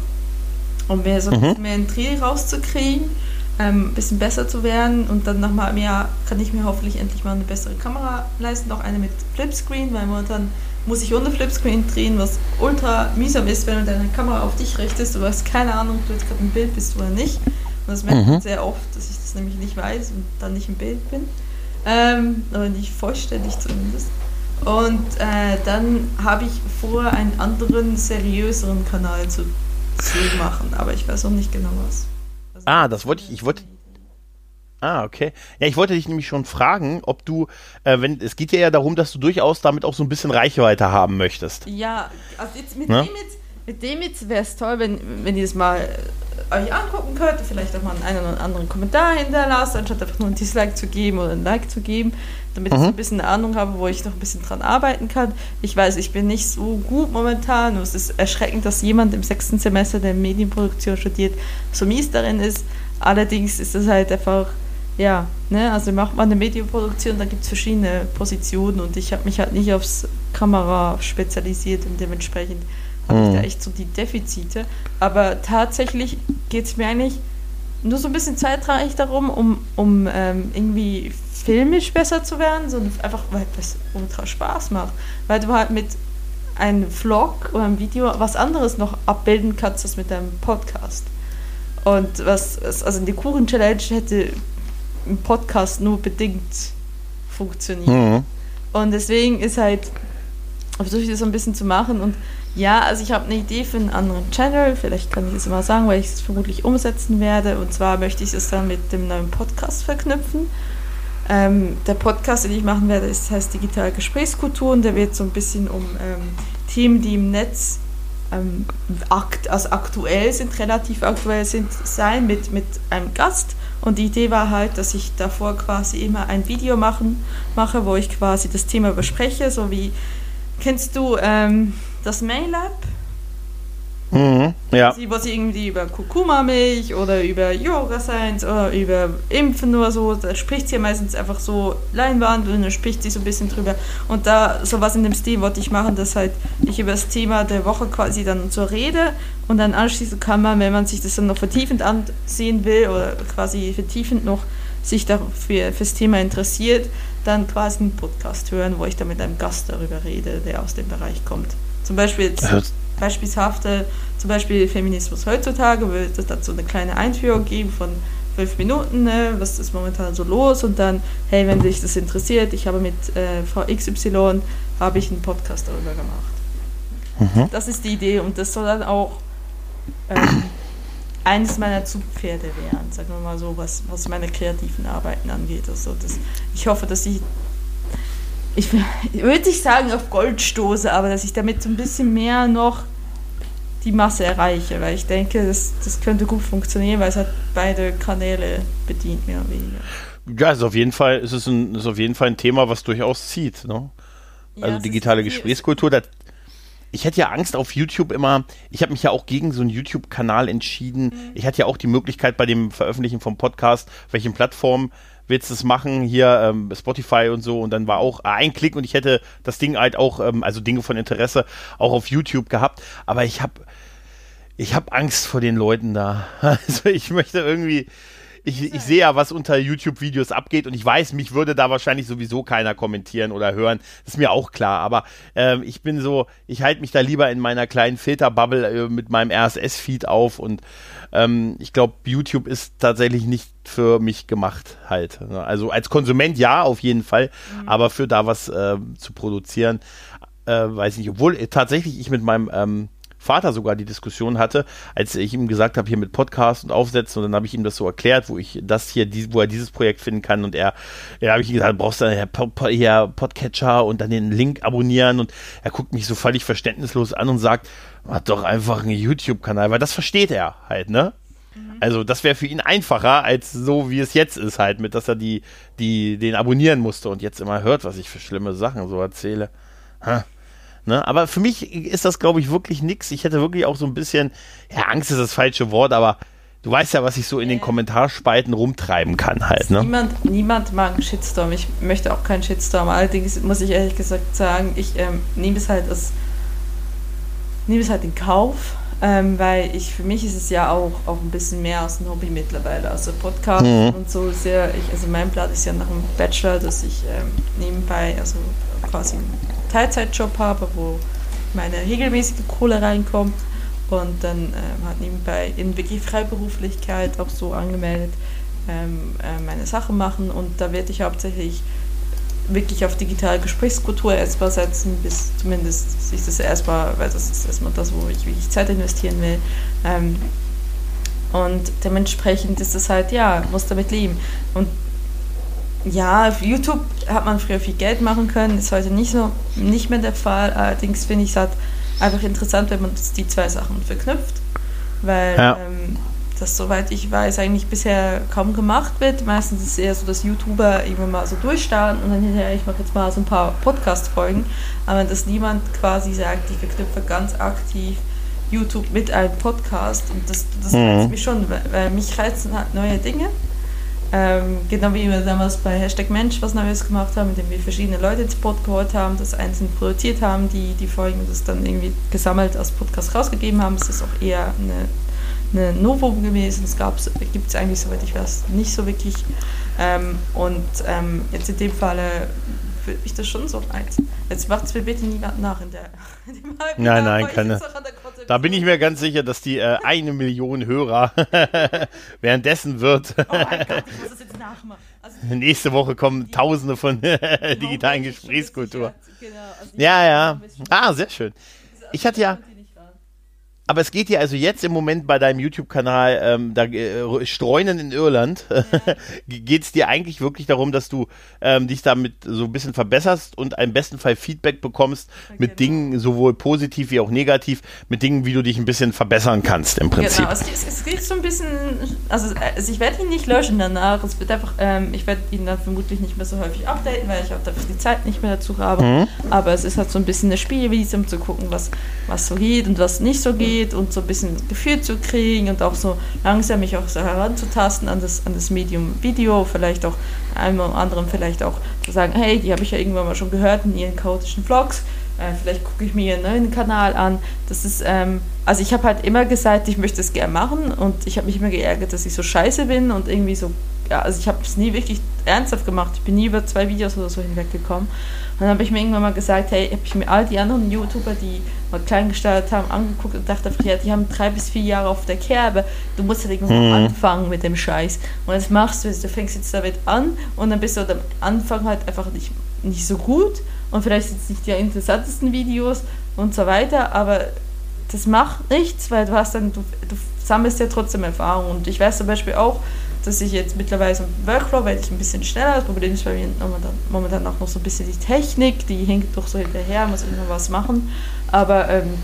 um mir so ein
Mhm.
bisschen mehr einen Dreh rauszukriegen, ähm, ein bisschen besser zu werden und dann nach mal einem Jahr kann ich mir hoffentlich endlich mal eine bessere Kamera leisten, auch eine mit Flipscreen, weil momentan muss ich ohne Flipscreen drehen, was ultra mühsam ist, wenn du deine Kamera auf dich richtest. Du hast keine Ahnung, ob du jetzt gerade im Bild bist oder nicht. Und das merkt man
Mhm.
sehr oft, dass ich das nämlich nicht weiß und dann nicht im Bild bin. Ähm, oder nicht vollständig zumindest. Und äh, dann habe ich vor, einen anderen, seriöseren Kanal zu, zu machen, aber ich weiß auch nicht genau was.
Ah, das wollte ich- ich wollte- Ah, okay. Ja, ich wollte dich nämlich schon fragen, ob du, äh, wenn, es geht ja eher darum, dass du durchaus damit auch so ein bisschen Reichweite haben möchtest.
Ja, also jetzt mit
Ne?
dem jetzt, mit dem jetzt wäre es toll, wenn, wenn ihr das mal äh, euch angucken könnt, vielleicht auch mal einen oder anderen Kommentar hinterlasst, anstatt einfach nur ein Dislike zu geben oder ein Like zu geben, damit ich
Mhm.
ein bisschen eine Ahnung habe, wo ich noch ein bisschen dran arbeiten kann. Ich weiß, ich bin nicht so gut momentan und es ist erschreckend, dass jemand im sechsten Semester der Medienproduktion studiert, so mies darin ist. Allerdings ist es halt einfach, ja, ne, also macht man eine Medienproduktion, da gibt es verschiedene Positionen und ich habe mich halt nicht aufs Kamera spezialisiert und dementsprechend habe ich
Mhm.
da echt so die Defizite. Aber tatsächlich geht es mir eigentlich nur so ein bisschen zeitreich darum, um, um ähm, irgendwie filmisch besser zu werden, sondern einfach, weil das ultra Spaß macht. Weil du halt mit einem Vlog oder einem Video was anderes noch abbilden kannst als mit deinem Podcast. Und was, was- also die Kuchen-Challenge hätte im Podcast nur bedingt funktioniert.
Mhm.
Und deswegen ist halt versuche ich das so ein bisschen zu machen. Und ja, also ich habe eine Idee für einen anderen Channel. Vielleicht kann ich es mal sagen, weil ich es vermutlich umsetzen werde. Und zwar möchte ich es dann mit dem neuen Podcast verknüpfen. Ähm, der Podcast, den ich machen werde, ist, heißt Digitale Gesprächskultur und der wird so ein bisschen um ähm, Themen, die im Netz ähm, akt, also aktuell sind, relativ aktuell sind, sein mit, mit einem Gast. Und die Idee war halt, dass ich davor quasi immer ein Video machen, mache, wo ich quasi das Thema bespreche, so wie, kennst du ähm, das Mail-App?
Mhm, ja.
Sie, was irgendwie über Kurkuma-Milch oder über Yoga Science oder über Impfen oder so, da spricht sie ja meistens einfach so Leinwand und dann spricht sie so ein bisschen drüber. Und da sowas in dem Stil wollte ich machen, dass halt ich über das Thema der Woche quasi dann so rede und dann anschließend kann man, wenn man sich das dann noch vertiefend ansehen will oder quasi vertiefend noch sich dafür fürs Thema interessiert, dann quasi einen Podcast hören, wo ich dann mit einem Gast darüber rede, der aus dem Bereich kommt. Zum Beispiel jetzt beispielhafte, zum Beispiel Feminismus heutzutage, wird es dazu eine kleine Einführung geben von fünf Minuten, ne, was ist momentan so los und dann, hey, wenn dich das interessiert, ich habe mit äh, Frau XY, habe ich einen Podcast darüber gemacht. Mhm. Das ist die Idee und das soll dann auch ähm, eines meiner Zugpferde werden, sagen wir mal so, was, was meine kreativen Arbeiten angeht. Also das, ich hoffe, dass ich ich würde nicht sagen auf Gold stoße, aber dass ich damit so ein bisschen mehr noch die Masse erreiche, weil ich denke, das, das könnte gut funktionieren, weil es hat beide Kanäle bedient, mehr oder weniger.
Ja, ist auf jeden Fall, ist es ein, ist auf jeden Fall ein Thema, was durchaus zieht. Ne? Also ja, digitale Gesprächskultur. Das, ich hätte ja Angst auf YouTube immer, ich habe mich ja auch gegen so einen YouTube-Kanal entschieden. Mhm. Ich hatte ja auch die Möglichkeit bei dem Veröffentlichen vom Podcast, welchen Plattformen willst du es machen, hier ähm, Spotify und so. Und dann war auch ein Klick und ich hätte das Ding halt auch, ähm, also Dinge von Interesse auch auf YouTube gehabt, aber ich habe ich habe Angst vor den Leuten da. Also ich möchte irgendwie, ich, ich sehe ja, was unter YouTube-Videos abgeht und ich weiß, mich würde da wahrscheinlich sowieso keiner kommentieren oder hören. Das ist mir auch klar. Aber ähm, ich bin so, ich halte mich da lieber in meiner kleinen Filterbubble äh, mit meinem RSS-Feed auf und ähm, ich glaube, YouTube ist tatsächlich nicht für mich gemacht halt. Ne? Also als Konsument ja, auf jeden Fall, mhm. aber für da was äh, zu produzieren, äh, weiß ich nicht. Obwohl äh, tatsächlich ich mit meinem ähm, Vater sogar die Diskussion hatte, als ich ihm gesagt habe, hier mit Podcast und Aufsetzen, und dann habe ich ihm das so erklärt, wo ich das hier, wo er dieses Projekt finden kann und er, ja, habe ich gesagt, brauchst du hier Podcatcher und dann den Link abonnieren und er guckt mich so völlig verständnislos an und sagt, mach doch einfach einen YouTube-Kanal, weil das versteht er halt, ne? Mhm. Also das wäre für ihn einfacher, als so wie es jetzt ist halt, mit dass er die, die, den abonnieren musste und jetzt immer hört, was ich für schlimme Sachen so erzähle. Ha. Ne? Aber für mich ist das, glaube ich, wirklich nichts. Ich hätte wirklich auch so ein bisschen, ja, Angst ist das falsche Wort, aber du weißt ja, was ich so in den Kommentarspalten rumtreiben kann halt. Ne?
Niemand, niemand mag einen Shitstorm. Ich möchte auch keinen Shitstorm. Allerdings muss ich ehrlich gesagt sagen, ich ähm, nehme es halt als nehme es halt in Kauf, ähm, weil ich für mich ist es ja auch, auch ein bisschen mehr als ein Hobby mittlerweile. Also Podcast mhm. und so ist ja, ich, also mein Plan ist ja nach dem Bachelor, dass ich ähm, nebenbei, also quasi Teilzeitjob habe, wo meine regelmäßige Kohle reinkommt und dann ähm, halt nebenbei in wirklich Freiberuflichkeit auch so angemeldet ähm, äh, meine Sachen machen und da werde ich hauptsächlich wirklich auf digitale Gesprächskultur erstmal setzen, bis zumindest sich das erstmal, weil das ist erstmal das, wo ich wirklich Zeit investieren will. Ähm, und dementsprechend ist es halt, ja, muss damit leben. Und ja, auf YouTube hat man früher viel Geld machen können, ist heute nicht so nicht mehr der Fall. Allerdings finde ich es halt einfach interessant, wenn man die zwei Sachen verknüpft, weil ja. ähm, das, soweit ich weiß, eigentlich bisher kaum gemacht wird. Meistens ist es eher so, dass YouTuber irgendwann mal so durchstarten und dann hinterher, ich mache jetzt mal so ein paar Podcast-Folgen, aber dass niemand quasi sagt, ich verknüpfe ganz aktiv YouTube mit einem Podcast und das, das mhm. reizt mich schon, weil, weil mich reizen halt neue Dinge ähm, genau wie wir damals bei Hashtag Mensch was Neues gemacht haben, indem wir verschiedene Leute ins Pod geholt haben, das einzeln produziert haben, die die Folgen das dann irgendwie gesammelt als Podcast rausgegeben haben. Es ist auch eher eine, eine Novum gewesen. Es gibt es eigentlich, soweit ich weiß, nicht so wirklich. Ähm, und ähm, jetzt in dem Falle würde mich das schon so reizen. Jetzt macht es mir bitte niemand nach in der.
In nein, nein, keine. Da bin ich mir ganz sicher, dass die äh, eine Million Hörer währenddessen wird. oh mein Gott, ich muss das jetzt nachmachen. Also Nächste Woche kommen tausende von digitalen Gesprächskultur. Genau, also ja, ja. Ah, sehr schön. Ich hatte ja, aber es geht dir also jetzt im Moment bei deinem YouTube-Kanal, ähm, da äh, Streunen in Irland, ja. geht es dir eigentlich wirklich darum, dass du ähm, dich damit so ein bisschen verbesserst und im besten Fall Feedback bekommst okay, mit genau. Dingen, sowohl positiv wie auch negativ, mit Dingen, wie du dich ein bisschen verbessern kannst im Prinzip. Genau,
es, es geht so ein bisschen, also, also ich werde ihn nicht löschen danach, es wird einfach, ähm, ich werde ihn dann vermutlich nicht mehr so häufig updaten, weil ich auch dafür die Zeit nicht mehr dazu habe, mhm. aber es ist halt so ein bisschen eine Spielwiese, um zu gucken, was, was so geht und was nicht so geht geht und so ein bisschen Gefühl zu kriegen und auch so langsam mich auch so heranzutasten an das, an das Medium Video, vielleicht auch einem oder anderen vielleicht auch zu sagen, hey, die habe ich ja irgendwann mal schon gehört in ihren chaotischen Vlogs, äh, vielleicht gucke ich mir ihren neuen Kanal an. Das ist, ähm, also ich habe halt immer gesagt, ich möchte es gerne machen und ich habe mich immer geärgert, dass ich so scheiße bin und irgendwie so, ja, also ich habe es nie wirklich ernsthaft gemacht. Ich bin nie über zwei Videos oder so hinweggekommen. Und dann habe ich mir irgendwann mal gesagt, hey, habe ich mir all die anderen YouTuber, die mal klein gestartet haben, angeguckt und dachte, ja, die haben drei bis vier Jahre auf der Kerbe. Du musst halt irgendwann mhm. anfangen mit dem Scheiß. Und das machst du, du fängst jetzt damit an und dann bist du am Anfang halt einfach nicht, nicht so gut und vielleicht sind es nicht die interessantesten Videos und so weiter, aber das macht nichts, weil du hast dann, du, du sammelst ja trotzdem Erfahrung. Und ich weiß zum Beispiel auch, dass ich jetzt mittlerweile so im Workflow werde ich ein bisschen schneller. Das Problem ist bei mir momentan, momentan auch noch so ein bisschen die Technik, die hinkt doch so hinterher, muss immer was machen. Aber ähm,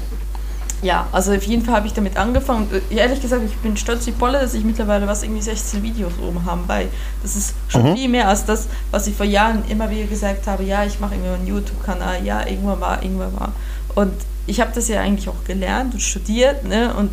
ja, also auf jeden Fall habe ich damit angefangen. Äh, ehrlich gesagt, ich bin stolz wie Bolle, dass ich mittlerweile was irgendwie 16 Videos oben habe, weil das ist schon mhm. viel mehr als das, was ich vor Jahren immer wieder gesagt habe, ja, ich mache irgendwie einen YouTube-Kanal, ja, irgendwann war, irgendwann war. Und ich habe das ja eigentlich auch gelernt und studiert, ne? Und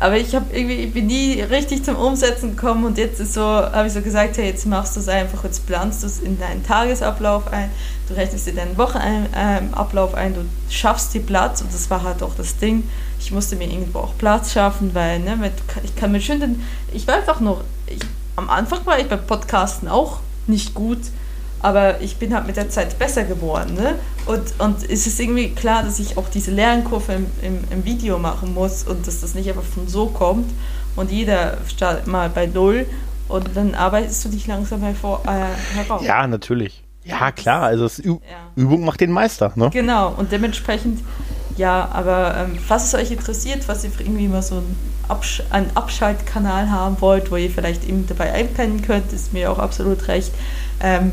aber ich habe irgendwie, ich bin nie richtig zum Umsetzen gekommen und jetzt ist so, habe ich so gesagt, hey, jetzt machst du es einfach, jetzt planst du es in deinen Tagesablauf ein, du rechnest dir deinen Wochenablauf ein, du schaffst dir Platz und das war halt auch das Ding. Ich musste mir irgendwo auch Platz schaffen, weil ne, ich kann mir schön, den, ich weiß auch noch, ich, am Anfang war ich beim Podcasten auch nicht gut aber ich bin halt mit der Zeit besser geworden. Ne? Und, und es ist irgendwie klar, dass ich auch diese Lernkurve im, im, im, Video machen muss und dass das nicht einfach von so kommt. Und jeder startet mal bei Null und dann arbeitest du dich langsam hervor, äh, heraus.
Ja, natürlich. Ja, klar. Also Ü ja. Übung macht den Meister. Ne?
Genau. Und dementsprechend, ja, aber ähm, falls es euch interessiert, was ihr irgendwie mal so einen, Absch einen Abschaltkanal haben wollt, wo ihr vielleicht eben dabei einpennen könnt, ist mir auch absolut recht. Ähm,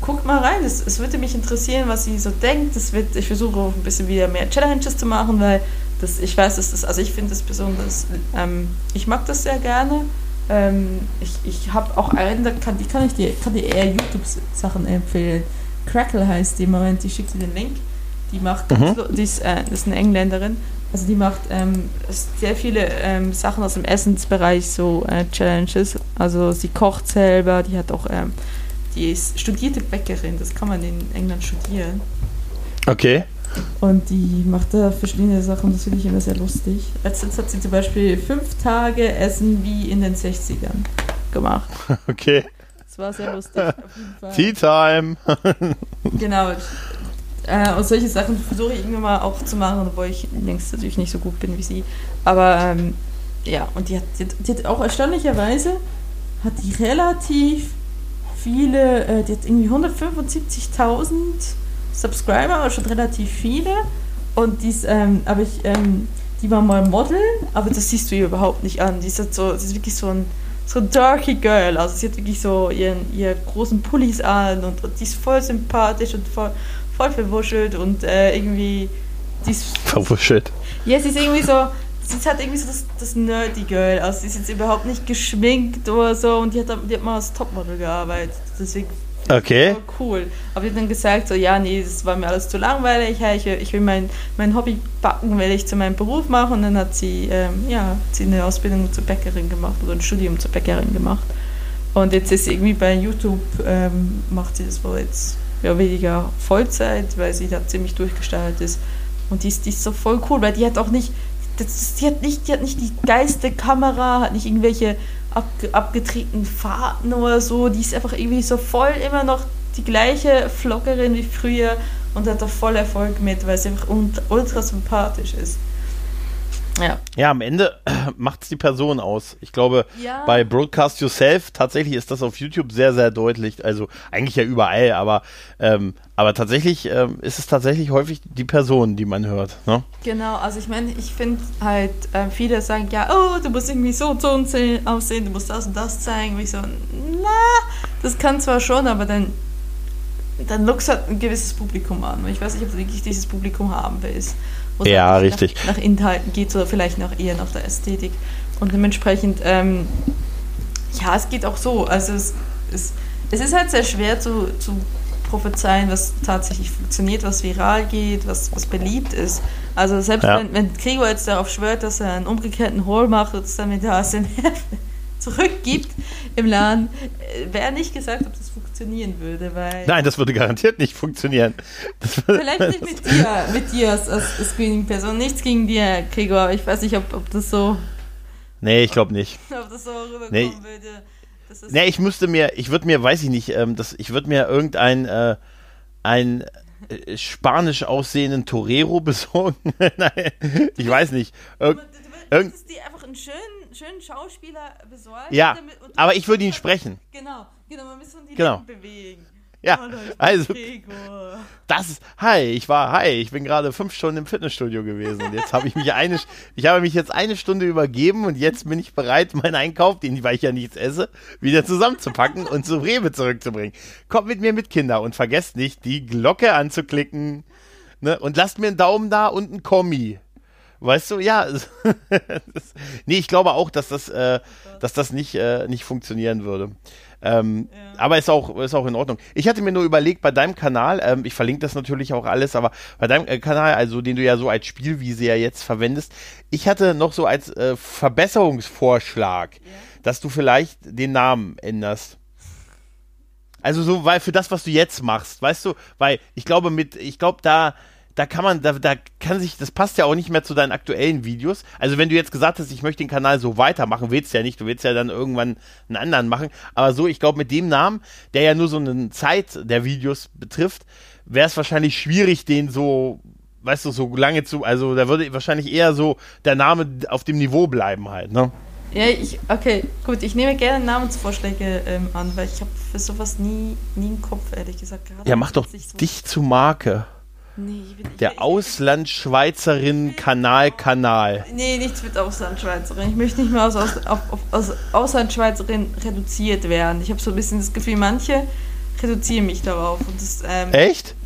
guckt mal rein. Es, es würde mich interessieren, was sie so denkt. Das wird, ich versuche auch ein bisschen wieder mehr Challenges zu machen, weil das, ich weiß, dass das, also ich finde das besonders, ähm, ich mag das sehr gerne. Ähm, ich ich habe auch einen, da kann, die kann ich dir, kann dir eher YouTube-Sachen empfehlen. Crackle heißt die, Moment, ich schicke dir den Link. Die macht, mhm. die ist, äh, das ist eine Engländerin, also die macht ähm, sehr viele ähm, Sachen aus dem Essensbereich, so äh, Challenges. Also sie kocht selber, die hat auch ähm, die ist studierte Bäckerin, das kann man in England studieren.
Okay.
Und die macht da verschiedene Sachen, das finde ich immer sehr lustig. Letztens hat sie zum Beispiel fünf Tage Essen wie in den 60ern gemacht.
Okay.
Das war sehr lustig.
Tea Time.
genau. Äh, und solche Sachen versuche ich irgendwann mal auch zu machen, obwohl ich längst natürlich nicht so gut bin wie sie. Aber ähm, ja, und die hat, die, die hat auch erstaunlicherweise hat die relativ viele, äh, die hat irgendwie 175.000 Subscriber, aber schon relativ viele. Und dies, ähm, aber ich, ähm, die war mal Model, aber das siehst du ihr überhaupt nicht an. Die ist, halt so, sie ist wirklich so ein, so ein darky Girl. Also sie hat wirklich so ihren, ihren großen Pullis an und, und die ist voll sympathisch und voll, voll verwuschelt und äh, irgendwie. Die ist,
verwuschelt?
Ja, sie ist irgendwie so, sie ist halt irgendwie so das, das nerdy Girl. Also sie ist jetzt überhaupt nicht geschminkt oder so und die hat, die hat mal als Topmodel gearbeitet. Deswegen
Okay.
Cool. Aber die hat dann gesagt, so, ja, nee, das war mir alles zu langweilig, ich, ich will mein, mein Hobby backen, will ich zu meinem Beruf machen. Und dann hat sie, ähm, ja, sie eine Ausbildung zur Bäckerin gemacht oder ein Studium zur Bäckerin gemacht. Und jetzt ist sie irgendwie bei YouTube, ähm, macht sie das wohl jetzt ja, weniger Vollzeit, weil sie da ziemlich durchgestartet ist. Und die ist, die ist so voll cool, weil die hat auch nicht, das, die, hat nicht, die hat nicht die geilste Kamera, hat nicht irgendwelche abge, abgetretenen Fahrten oder so. Die ist einfach irgendwie so voll immer noch die gleiche Vloggerin wie früher und hat da voll Erfolg mit, weil sie einfach ultra sympathisch ist. Ja.
Ja, am Ende macht es die Person aus. Ich glaube,
Ja.
bei Broadcast Yourself tatsächlich ist das auf YouTube sehr, sehr deutlich. Also eigentlich ja überall, aber, ähm, aber tatsächlich ähm, ist es tatsächlich häufig die Person, die man hört. Ne?
Genau, also ich meine, ich finde halt, äh, viele sagen, ja, oh, du musst irgendwie so und so aussehen, du musst das und das zeigen. Und ich so, na, das kann zwar schon, aber dann, dann lockst halt ein gewisses Publikum an. Und ich weiß nicht, ob du wirklich dieses Publikum haben willst. Es
Ja, richtig.
Nach, nach Inhalten geht oder vielleicht noch eher nach der Ästhetik. Und dementsprechend, ähm, ja, es geht auch so. Also es, es, es ist halt sehr schwer zu, zu prophezeien, was tatsächlich funktioniert, was viral geht, was, was beliebt ist. Also selbst
Ja.
wenn, wenn Gregor jetzt darauf schwört, dass er einen umgekehrten Haul macht und es dann mit der ASMR zurückgibt im Laden, äh, wäre nicht gesagt, ob das funktionieren würde, weil
Nein, das würde garantiert nicht funktionieren.
Vielleicht nicht mit dir, mit dir als, als Screening-Person, nichts gegen dir, Gregor, aber ich weiß nicht, ob, ob das so,
Nee, ich glaube nicht.
ob das so rüberkommen
Nee.
würde.
Nee, ich müsste mir, ich würde mir, weiß ich nicht, ähm, das, ich würde mir irgendein äh, ein äh, spanisch aussehenden Torero besorgen. Nein, ich weiß nicht. Irg
Du, du dir einfach einen schönen, schönen Schauspieler besorgen.
ja,
damit-
aber ich würde ihn sprechen.
Genau, genau, man muss die
Genau.
Lippen bewegen.
Ja,
bin
also-
Gregor.
Das ist, hi, ich war, hi, ich bin gerade fünf Stunden im Fitnessstudio gewesen und jetzt habe ich mich eine, ich habe mich jetzt eine Stunde übergeben und jetzt bin ich bereit, meinen Einkauf, den, weil ich ja nichts esse, wieder zusammenzupacken und zu Rewe zurückzubringen. Kommt mit mir mit, Kinder, und vergesst nicht, die Glocke anzuklicken, ne, und lasst mir einen Daumen da und einen Kommi. Weißt du, ja, das, nee, ich glaube auch, dass das, äh, dass das nicht, äh, nicht funktionieren würde. Ähm,
Ja.
Aber ist auch, ist auch in Ordnung. Ich hatte mir nur überlegt, bei deinem Kanal, ähm, ich verlinke das natürlich auch alles, aber bei deinem äh, Kanal, also den du ja so als Spielwiese ja jetzt verwendest, ich hatte noch so als äh, Verbesserungsvorschlag, dass du vielleicht den Namen änderst. Also so, weil für das, was du jetzt machst, weißt du, weil ich glaube mit, ich glaube da, da kann man, da, da kann sich, das passt ja auch nicht mehr zu deinen aktuellen Videos. Also wenn du jetzt gesagt hast, ich möchte den Kanal so weitermachen, willst du ja nicht, du willst ja dann irgendwann einen anderen machen. Aber so, ich glaube mit dem Namen, der ja nur so eine Zeit der Videos betrifft, wäre es wahrscheinlich schwierig, den so, weißt du, so lange zu, also da würde wahrscheinlich eher so der Name auf dem Niveau bleiben halt, ne?
Ja, ich, okay, gut, ich nehme gerne Namensvorschläge ähm, an, weil ich habe für sowas nie, nie einen Kopf, ehrlich gesagt. Gerade
Ja, mach doch
so-
dich zu Marke.
Nee, ich will, ich,
Der
ich,
Auslandschweizerin Kanal Kanal.
Nee, nichts mit Auslandschweizerin. Ich möchte nicht mehr aus, aus, auf, aus Auslandschweizerin reduziert werden. Ich habe so ein bisschen das Gefühl, manche reduzieren mich darauf. Und das, ähm,
Echt?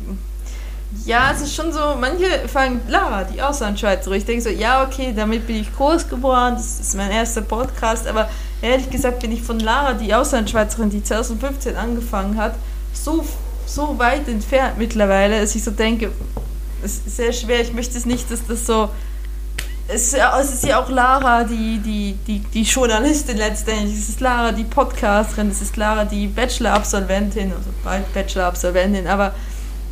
Ja, es ist schon so, manche fangen, Lara, die Auslandschweizerin. Ich denke so, ja, okay, damit bin ich groß geworden, das ist mein erster Podcast, aber ehrlich gesagt bin ich von Lara, die Auslandschweizerin, die 2015 angefangen hat, so, so weit entfernt mittlerweile, dass ich so denke, es ist sehr schwer, ich möchte es nicht, dass das so. Es ist, ja, es ist ja auch Lara, die, die, die, die Journalistin letztendlich. Es ist Lara, die Podcasterin. Es ist Lara, die Bachelor-Absolventin, also bald Bachelor-Absolventin. Aber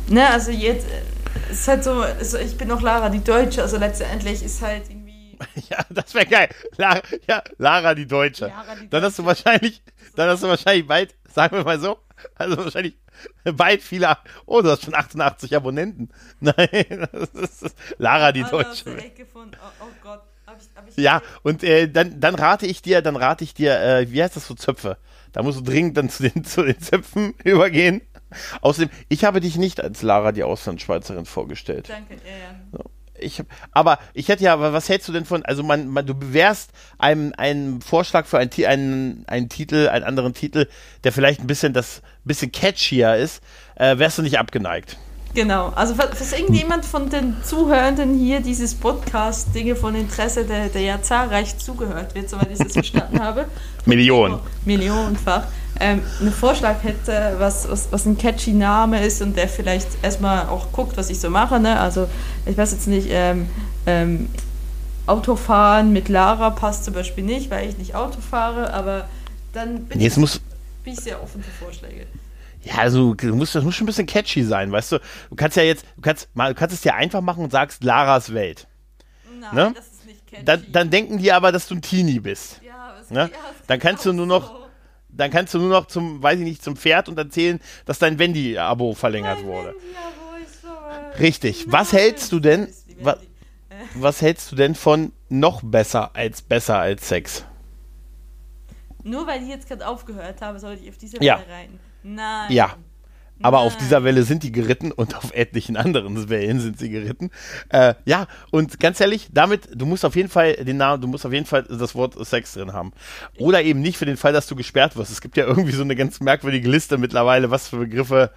Ne, also jetzt äh, ist halt so, also ich bin auch Lara, die Deutsche, also letztendlich ist halt irgendwie.
Ja, das wäre geil. Lara, ja, Lara die Deutsche.
Lara die
dann hast du wahrscheinlich, dann hast du wahrscheinlich bald, sagen wir mal so, also wahrscheinlich bald viele, oh, du hast schon 88 Abonnenten. Nein, das ist Lara die
aus
Deutsche.
Ecke von, oh, oh Gott, hab ich, hab ich
Ja, und äh, dann, dann rate ich dir, dann rate ich dir, äh, wie heißt das so Zöpfe? Da musst du dringend dann zu den, zu den Zöpfen übergehen. Außerdem, ich habe dich nicht als Lara die Auslandschweizerin vorgestellt.
Danke, ja, ja.
Ich, aber ich hätte ja, aber was hältst du denn von, also man, man du bewährst einem einen Vorschlag für einen, einen, einen Titel, einen anderen Titel, der vielleicht ein bisschen das, bisschen catchier ist, äh, wärst du nicht abgeneigt.
Genau, also falls falls irgendjemand von den Zuhörenden hier dieses Podcast Dinge von Interesse, der, der ja zahlreich zugehört wird, soweit ich das verstanden habe,
Millionen.
Millionenfach, ähm, einen Vorschlag hätte, was, was, was ein catchy Name ist und der vielleicht erstmal auch guckt, was ich so mache. Ne? Also ich weiß jetzt nicht, ähm, ähm, Autofahren mit Lara passt zum Beispiel nicht, weil ich nicht Auto fahre, aber dann bin,
Nee,
ich,
muss,
bin ich sehr offen für Vorschläge.
ja, also, du musst, das muss schon ein bisschen catchy sein, weißt du? Du kannst ja jetzt, du kannst, mal, du kannst es dir einfach machen und sagst Laras Welt.
Nein,
Ne?
das ist nicht catchy.
Dann, dann denken die aber, dass du ein Teenie bist.
ja, es,
ne?
ja,
Dann kannst du nur noch-
so.
Dann kannst du nur noch zum, weiß ich nicht, zum Pferd und erzählen, dass dein Wendy-Abo verlängert
Nein,
wurde. Richtig. Was
nein.
hältst du denn- wa- was hältst du denn von noch besser als besser als Sex?
Nur weil ich jetzt gerade aufgehört habe, sollte ich auf diese
Ja.
Welle rein. Nein.
Ja. Aber auf dieser Welle sind die geritten und auf etlichen anderen Wellen sind sie geritten. Äh, ja, und ganz ehrlich, damit, du musst auf jeden Fall den Namen, du musst auf jeden Fall das Wort Sex drin haben. Oder eben nicht für den Fall, dass du gesperrt wirst. Es gibt ja irgendwie so eine ganz merkwürdige Liste mittlerweile, was für Begriffe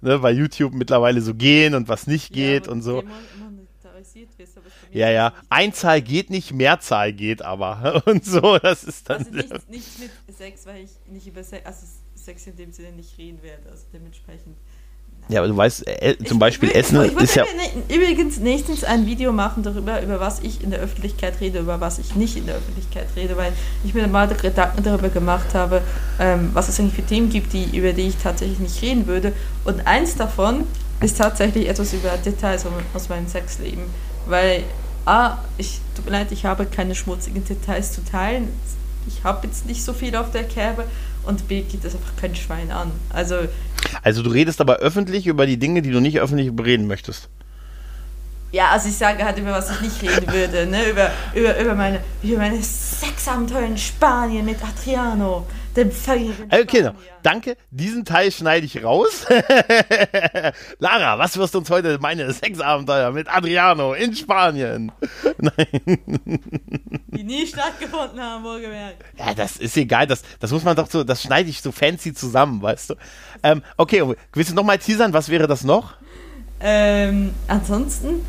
ne, bei YouTube mittlerweile so gehen und was nicht geht
wo
und so.
wirst,
Ja, ja.
nicht.
Einzahl geht nicht, Mehrzahl geht aber. Und so, das ist dann.
Also nichts, nichts mit Sex, weil ich nicht über Sex, also Sex in dem Sinne nicht reden werde. Also dementsprechend.
Ja, aber du weißt, äh, zum
Ich-
Beispiel
ich
Essen
ich
ist ja.
übrigens nächstens ein Video machen darüber, über was ich in der Öffentlichkeit rede, über was ich nicht in der Öffentlichkeit rede, weil ich mir mal Gedanken darüber gemacht habe, ähm, was es eigentlich für Themen gibt, die, über die ich tatsächlich nicht reden würde. Und eins davon ist tatsächlich etwas über Details aus meinem Sexleben. Weil, A, ich, tut mir leid, ich habe keine schmutzigen Details zu teilen. Ich habe jetzt nicht so viel auf der Kerbe. Und B, geht das einfach kein Schwein an. Also,
Also du redest aber öffentlich über die Dinge, die du nicht öffentlich bereden möchtest.
Ja, also ich sage halt, über was ich nicht reden würde, ne? Über, über, über meine, über meine Sexabenteuer in Spanien mit Adriano,
Äh, Okay,
Spanier.
danke. Diesen Teil schneide ich raus. Lara, was wirst du uns heute meine Sexabenteuer mit Adriano in Spanien?
Die nie stattgefunden haben, wohlgemerkt.
Ja, das ist egal. Das, das muss man doch so, das schneide ich so fancy zusammen, weißt du? Ähm, okay, willst du nochmal teasern? Was wäre das noch?
Ähm, ansonsten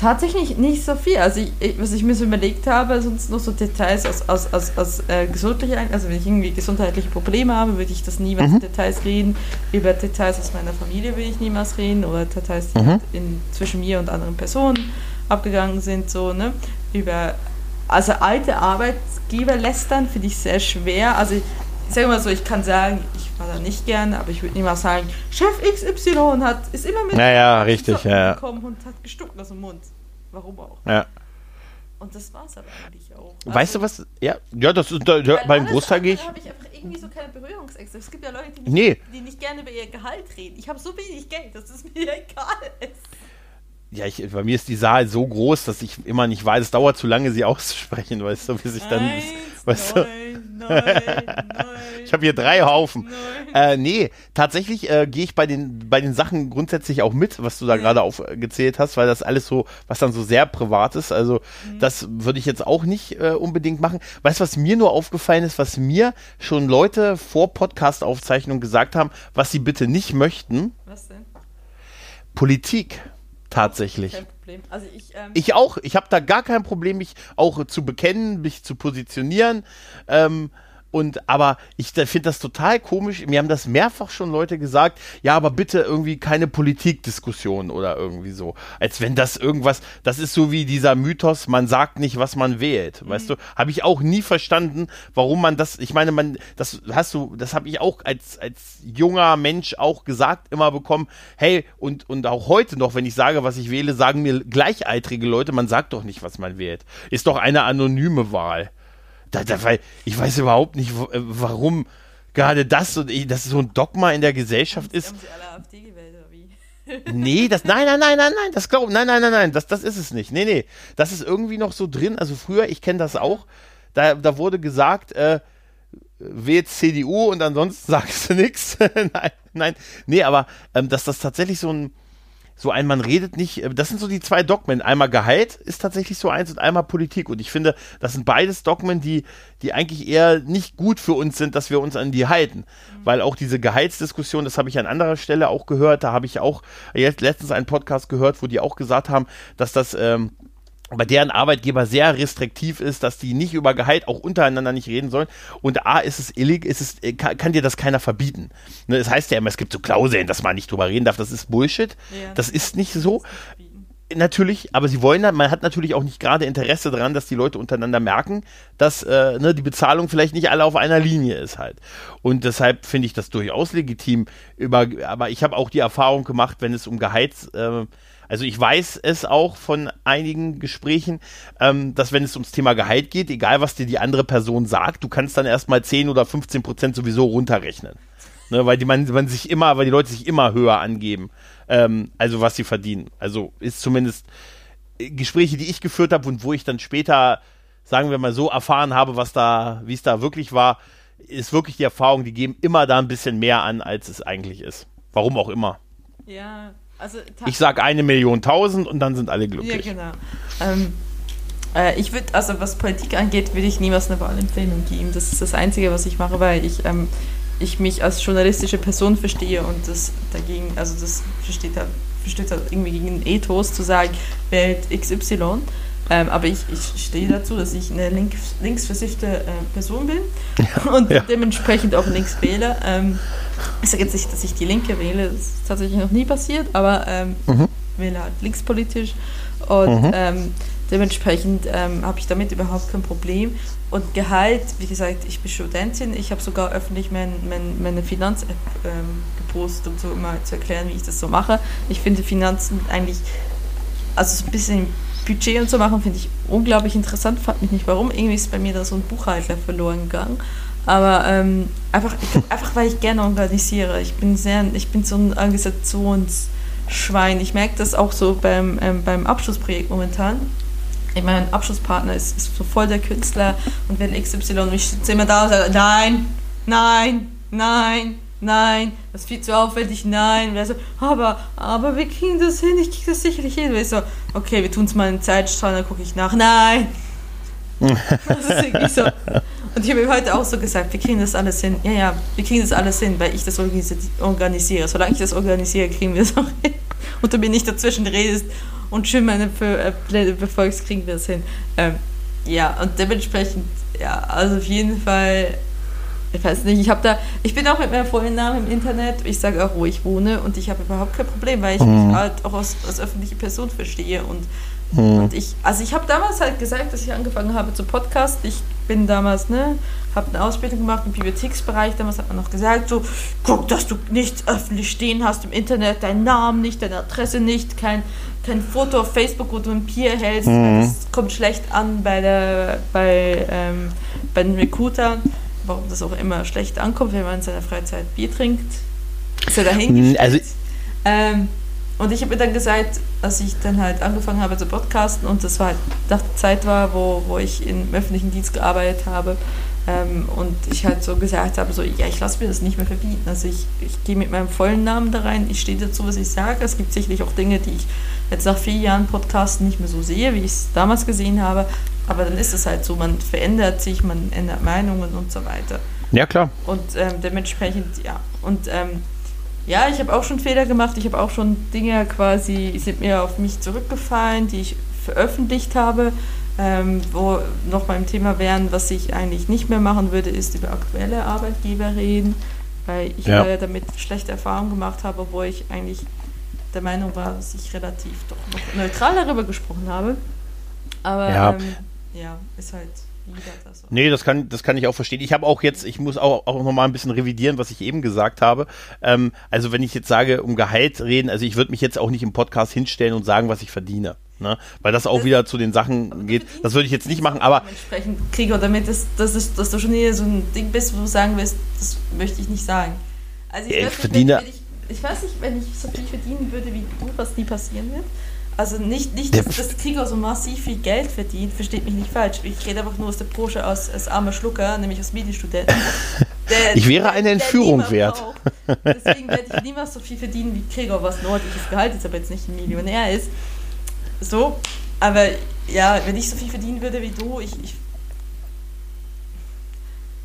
tatsächlich nicht so viel. Also ich, ich, was ich mir so überlegt habe, sonst noch so Details aus, aus, aus, aus äh, gesundlicher, also wenn ich irgendwie gesundheitliche Probleme habe, würde ich das niemals in Details reden. Über Details aus meiner Familie will ich niemals reden oder Details, die halt in, zwischen mir und anderen Personen abgegangen sind, so, ne? Über also alte Arbeitgeber lästern finde ich sehr schwer. Also ich, sage mal so, ich kann sagen, ich war da nicht gern, aber ich würde niemals sagen, Chef XY hat, ist immer mit
Naja, richtig, ja.
gekommen und hat gestuckt aus dem Mund. Warum auch?
Ja.
Und das war's aber eigentlich auch.
Weißt du was? Ja, ja das ist, da, ja, beim Großteil gehe ich.
habe ich einfach irgendwie so keine Berührungsängste. Es gibt ja Leute, die nicht,
Nee.
die nicht gerne über ihr Gehalt reden. Ich habe so wenig Geld, dass es mir egal ist.
Ja, ich, bei mir ist die Saal so groß, dass ich immer nicht weiß, es dauert zu lange, sie auszusprechen, weißt du, bis ich dann.
Eins,
weißt du,
neun, neun,
ich habe hier drei Haufen.
neun.
Äh, nee, tatsächlich äh, gehe ich bei den, bei den Sachen grundsätzlich auch mit, was du da gerade aufgezählt hast, weil das alles so, was dann so sehr privat ist. Also das würde ich jetzt auch nicht äh, unbedingt machen. Weißt du, was mir nur aufgefallen ist, was mir schon Leute vor Podcast-Aufzeichnung gesagt haben, was sie bitte nicht möchten?
Was denn?
Politik. Tatsächlich.
Kein Problem. Also ich, ähm,
Ich auch. Ich habe da gar kein Problem, mich auch zu bekennen, mich zu positionieren. Ähm, und aber ich finde das total komisch. Mir haben das mehrfach schon Leute gesagt. Ja, aber bitte irgendwie keine Politikdiskussion oder irgendwie so. Als wenn das irgendwas. Das ist so wie dieser Mythos. Man sagt nicht, was man wählt. Weißt du? Habe ich auch nie verstanden, warum man das. Ich meine, man. Das hast du. Das habe ich auch als als junger Mensch auch gesagt immer bekommen. Hey und und auch heute noch, wenn ich sage, was ich wähle, sagen mir gleichaltrige Leute. Man sagt doch nicht, was man wählt. Ist doch eine anonyme Wahl. Da, da, weil ich weiß überhaupt nicht, äh, warum gerade das und ich, das so ein Dogma in der Gesellschaft ist.
haben sie alle AfD gewählt oder wie?
Nee, das, nein, nein, nein, nein, nein, das glaub, nein, nein, nein, nein, das, das ist es nicht. Nee, nee, das ist irgendwie noch so drin. Also früher, ich kenne das auch, da, da wurde gesagt, äh, wählt CDU und ansonsten sagst du nichts. Nein, nein, nee, aber ähm, dass das tatsächlich so ein, so ein, man redet nicht, äh, das sind so die zwei Dogmen. Einmal Gehalt ist tatsächlich so eins und einmal Politik. Und ich finde, das sind beides Dogmen, die, die eigentlich eher nicht gut für uns sind, dass wir uns an die halten. Weil auch diese Gehaltsdiskussion, das habe ich an anderer Stelle auch gehört, da habe ich auch jetzt letztens einen Podcast gehört, wo die auch gesagt haben, dass das, ähm, bei deren Arbeitgeber sehr restriktiv ist, dass die nicht über Gehalt auch untereinander nicht reden sollen. Und A, ist es illig, ist es, äh, kann, kann dir das keiner verbieten. Ne, es heißt ja immer, es gibt so Klauseln, dass man nicht drüber reden darf. Das ist Bullshit.
Ja.
Das ist nicht so. Natürlich, aber sie wollen, man hat natürlich auch nicht gerade Interesse daran, dass die Leute untereinander merken, dass äh, ne, die Bezahlung vielleicht nicht alle auf einer Linie ist halt. Und deshalb finde ich das durchaus legitim. Über, aber ich habe auch die Erfahrung gemacht, wenn es um Gehalts, äh, also ich weiß es auch von einigen Gesprächen, ähm, dass wenn es ums Thema Gehalt geht, egal was dir die andere Person sagt, du kannst dann erstmal 10 oder 15 Prozent sowieso runterrechnen. Ne, weil die man, man sich immer, weil die Leute sich immer höher angeben, ähm, also was sie verdienen. Also ist zumindest Gespräche, die ich geführt habe und wo ich dann später, sagen wir mal so, erfahren habe, was da, wie es da wirklich war, ist wirklich die Erfahrung, die geben immer da ein bisschen mehr an, als es eigentlich ist. Warum auch immer.
Ja, also.
Ich sage eine Million tausend und dann sind alle glücklich.
Ja, genau. Ähm, äh, ich würde, also was Politik angeht, würde ich niemals eine Wahlempfehlung geben. Das ist das Einzige, was ich mache, weil ich, ähm, ich mich als journalistische Person verstehe und das dagegen, also das versteht halt, versteht halt irgendwie gegen den Ethos zu sagen, wählt XY. Ähm, aber ich, ich stehe dazu, dass ich eine links, linksversiffte äh, Person bin ja, und ja. dementsprechend auch links wähle. Ähm, ich sage jetzt nicht, dass ich die Linke wähle, das ist tatsächlich noch nie passiert, aber ähm, mhm. wähle halt linkspolitisch. Und mhm. ähm, dementsprechend ähm, habe ich damit überhaupt kein Problem. Und Gehalt, wie gesagt, ich bin Studentin, ich habe sogar öffentlich mein, mein, meine Finanz-App ähm, gepostet, um so immer zu erklären, wie ich das so mache. Ich finde Finanzen eigentlich, also so ein bisschen Budget und so machen, finde ich unglaublich interessant. Frag mich nicht warum. Irgendwie ist bei mir da so ein Buchhalter verloren gegangen. Aber ähm, einfach, ich, einfach, weil ich gerne organisiere. Ich bin sehr, ich bin so ein Organisationsschwein. Ich merke das auch so beim, ähm, beim Abschlussprojekt momentan. Ich mein Abschlusspartner ist, ist so voll der Künstler und wenn XY ich sitze immer da und sage, nein, nein, nein, nein, das ist viel zu aufwendig, nein. Und er so, aber, aber wir kriegen das hin, ich kriege das sicherlich hin. Und ich so, okay, wir tun es mal in Zeitstrahl, dann gucke ich nach, nein. das ist irgendwie so. Und ich habe ihm heute auch so gesagt, wir kriegen das alles hin. Ja, ja, wir kriegen das alles hin, weil ich das organisiere. Solange ich das organisiere, kriegen wir es auch hin. Und du mir nicht dazwischen redest und schön meine äh, Pläne befolgst, kriegen wir es hin. Ähm, ja, und dementsprechend, ja, also auf jeden Fall ich weiß nicht, ich habe da, ich bin auch mit meinem vollen Namen im Internet, ich sage auch, wo ich wohne und ich habe überhaupt kein Problem, weil ich mhm. mich halt auch als, als öffentliche Person verstehe und, mhm. und ich, also ich habe damals halt gesagt, dass ich angefangen habe zu podcasten, ich bin damals, ne, habe eine Ausbildung gemacht im Bibliotheksbereich, damals hat man noch gesagt, so, guck, dass du nichts öffentlich stehen hast im Internet, deinen Namen nicht, deine Adresse nicht, kein, kein Foto auf Facebook, wo du ein Bier hältst, mhm. das kommt schlecht an bei der, bei, ähm, bei den Recruitern warum das auch immer schlecht ankommt, wenn man in seiner Freizeit Bier trinkt. Ist ja dahingestellt. Also, ähm, und ich habe mir dann gesagt, als ich dann halt angefangen habe zu podcasten und das war halt nach der Zeit war, wo, wo ich im öffentlichen Dienst gearbeitet habe ähm, und ich halt so gesagt habe, so, ja, ich lasse mir das nicht mehr verbieten. Also ich, ich gehe mit meinem vollen Namen da rein, ich stehe dazu, was ich sage. Es gibt sicherlich auch Dinge, die ich jetzt nach vier Jahren Podcasten nicht mehr so sehe, wie ich es damals gesehen habe. Aber dann ist es halt so, man verändert sich, man ändert Meinungen und so weiter.
Ja, klar.
Und ähm, dementsprechend, ja. Und ähm, ja, ich habe auch schon Fehler gemacht. Ich habe auch schon Dinge quasi, sind mir auf mich zurückgefallen, die ich veröffentlicht habe, ähm, wo noch beim Thema wären, was ich eigentlich nicht mehr machen würde, ist über aktuelle Arbeitgeber reden, weil ich ja. damit schlechte Erfahrungen gemacht habe, obwohl ich eigentlich der Meinung war, dass ich relativ doch noch neutral darüber gesprochen habe. Aber ja. ähm, ja, ist halt
das so. Nee, das kann, das kann ich auch verstehen. Ich habe auch jetzt, ich muss auch, auch nochmal ein bisschen revidieren, was ich eben gesagt habe. Ähm, also wenn ich jetzt sage, um Gehalt reden, also ich würde mich jetzt auch nicht im Podcast hinstellen und sagen, was ich verdiene. Ne? Weil das auch das wieder zu den Sachen geht. Das würde ich jetzt nicht machen, aber.
Entsprechend kriege damit, das, das ist, dass du schon hier so ein Ding bist, wo du sagen willst, das möchte ich nicht sagen.
Also ich, ja, ich verdiene.
Nicht, wenn ich, ich weiß nicht, wenn ich so viel verdienen würde wie du, was nie passieren wird. Also nicht, nicht dass, dass Krieger so massiv viel Geld verdient, versteht mich nicht falsch. Ich rede einfach nur aus der Branche als, als armer Schlucker, nämlich als Medienstudent.
Der, ich wäre eine Entführung wert.
Deswegen werde ich niemals so viel verdienen wie Krieger, was ein ordentliches Gehalt ist, aber jetzt nicht ein Millionär ist. So, aber ja, wenn ich so viel verdienen würde wie du, ich, ich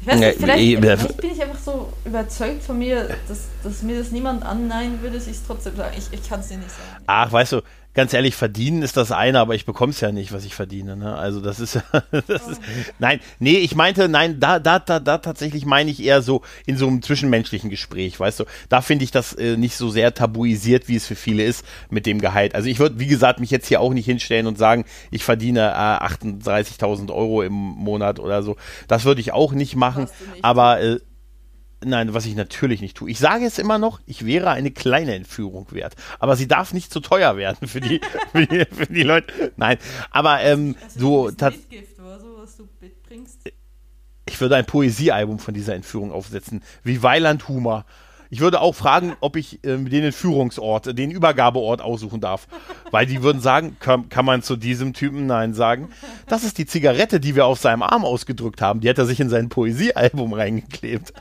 ich weiß nicht, vielleicht, vielleicht, bin ich einfach so überzeugt von mir, dass, dass mir das niemand annehmen würde, dass ich es trotzdem sagen. Ich, ich kann es dir nicht sagen.
Ach, weißt du, ganz ehrlich, verdienen ist das eine, aber ich bekomme es ja nicht, was ich verdiene. Ne? Also das ist, das ist, nein, nee, ich meinte, nein, da, da, da, da tatsächlich meine ich eher so in so einem zwischenmenschlichen Gespräch, weißt du. Da finde ich das äh, nicht so sehr tabuisiert, wie es für viele ist mit dem Gehalt. Also ich würde, wie gesagt, mich jetzt hier auch nicht hinstellen und sagen, ich verdiene äh, 38.000 Euro im Monat oder so. Das würde ich auch nicht machen, nicht. aber äh, Nein, was ich natürlich nicht tue. Ich sage es immer noch, ich wäre eine kleine Entführung wert. Aber sie darf nicht zu teuer werden für die, für die, für die Leute. Nein, aber ähm, so. Mitgift oder so, was du mitbringst? Ich würde ein Poesiealbum von dieser Entführung aufsetzen. Wie Weiland Humor. Ich würde auch fragen, ob ich äh, den Führungsort, den Übergabeort aussuchen darf. Weil die würden sagen, kann, kann man zu diesem Typen Nein sagen? Das ist die Zigarette, die wir auf seinem Arm ausgedrückt haben. Die hat er sich in sein Poesiealbum reingeklebt.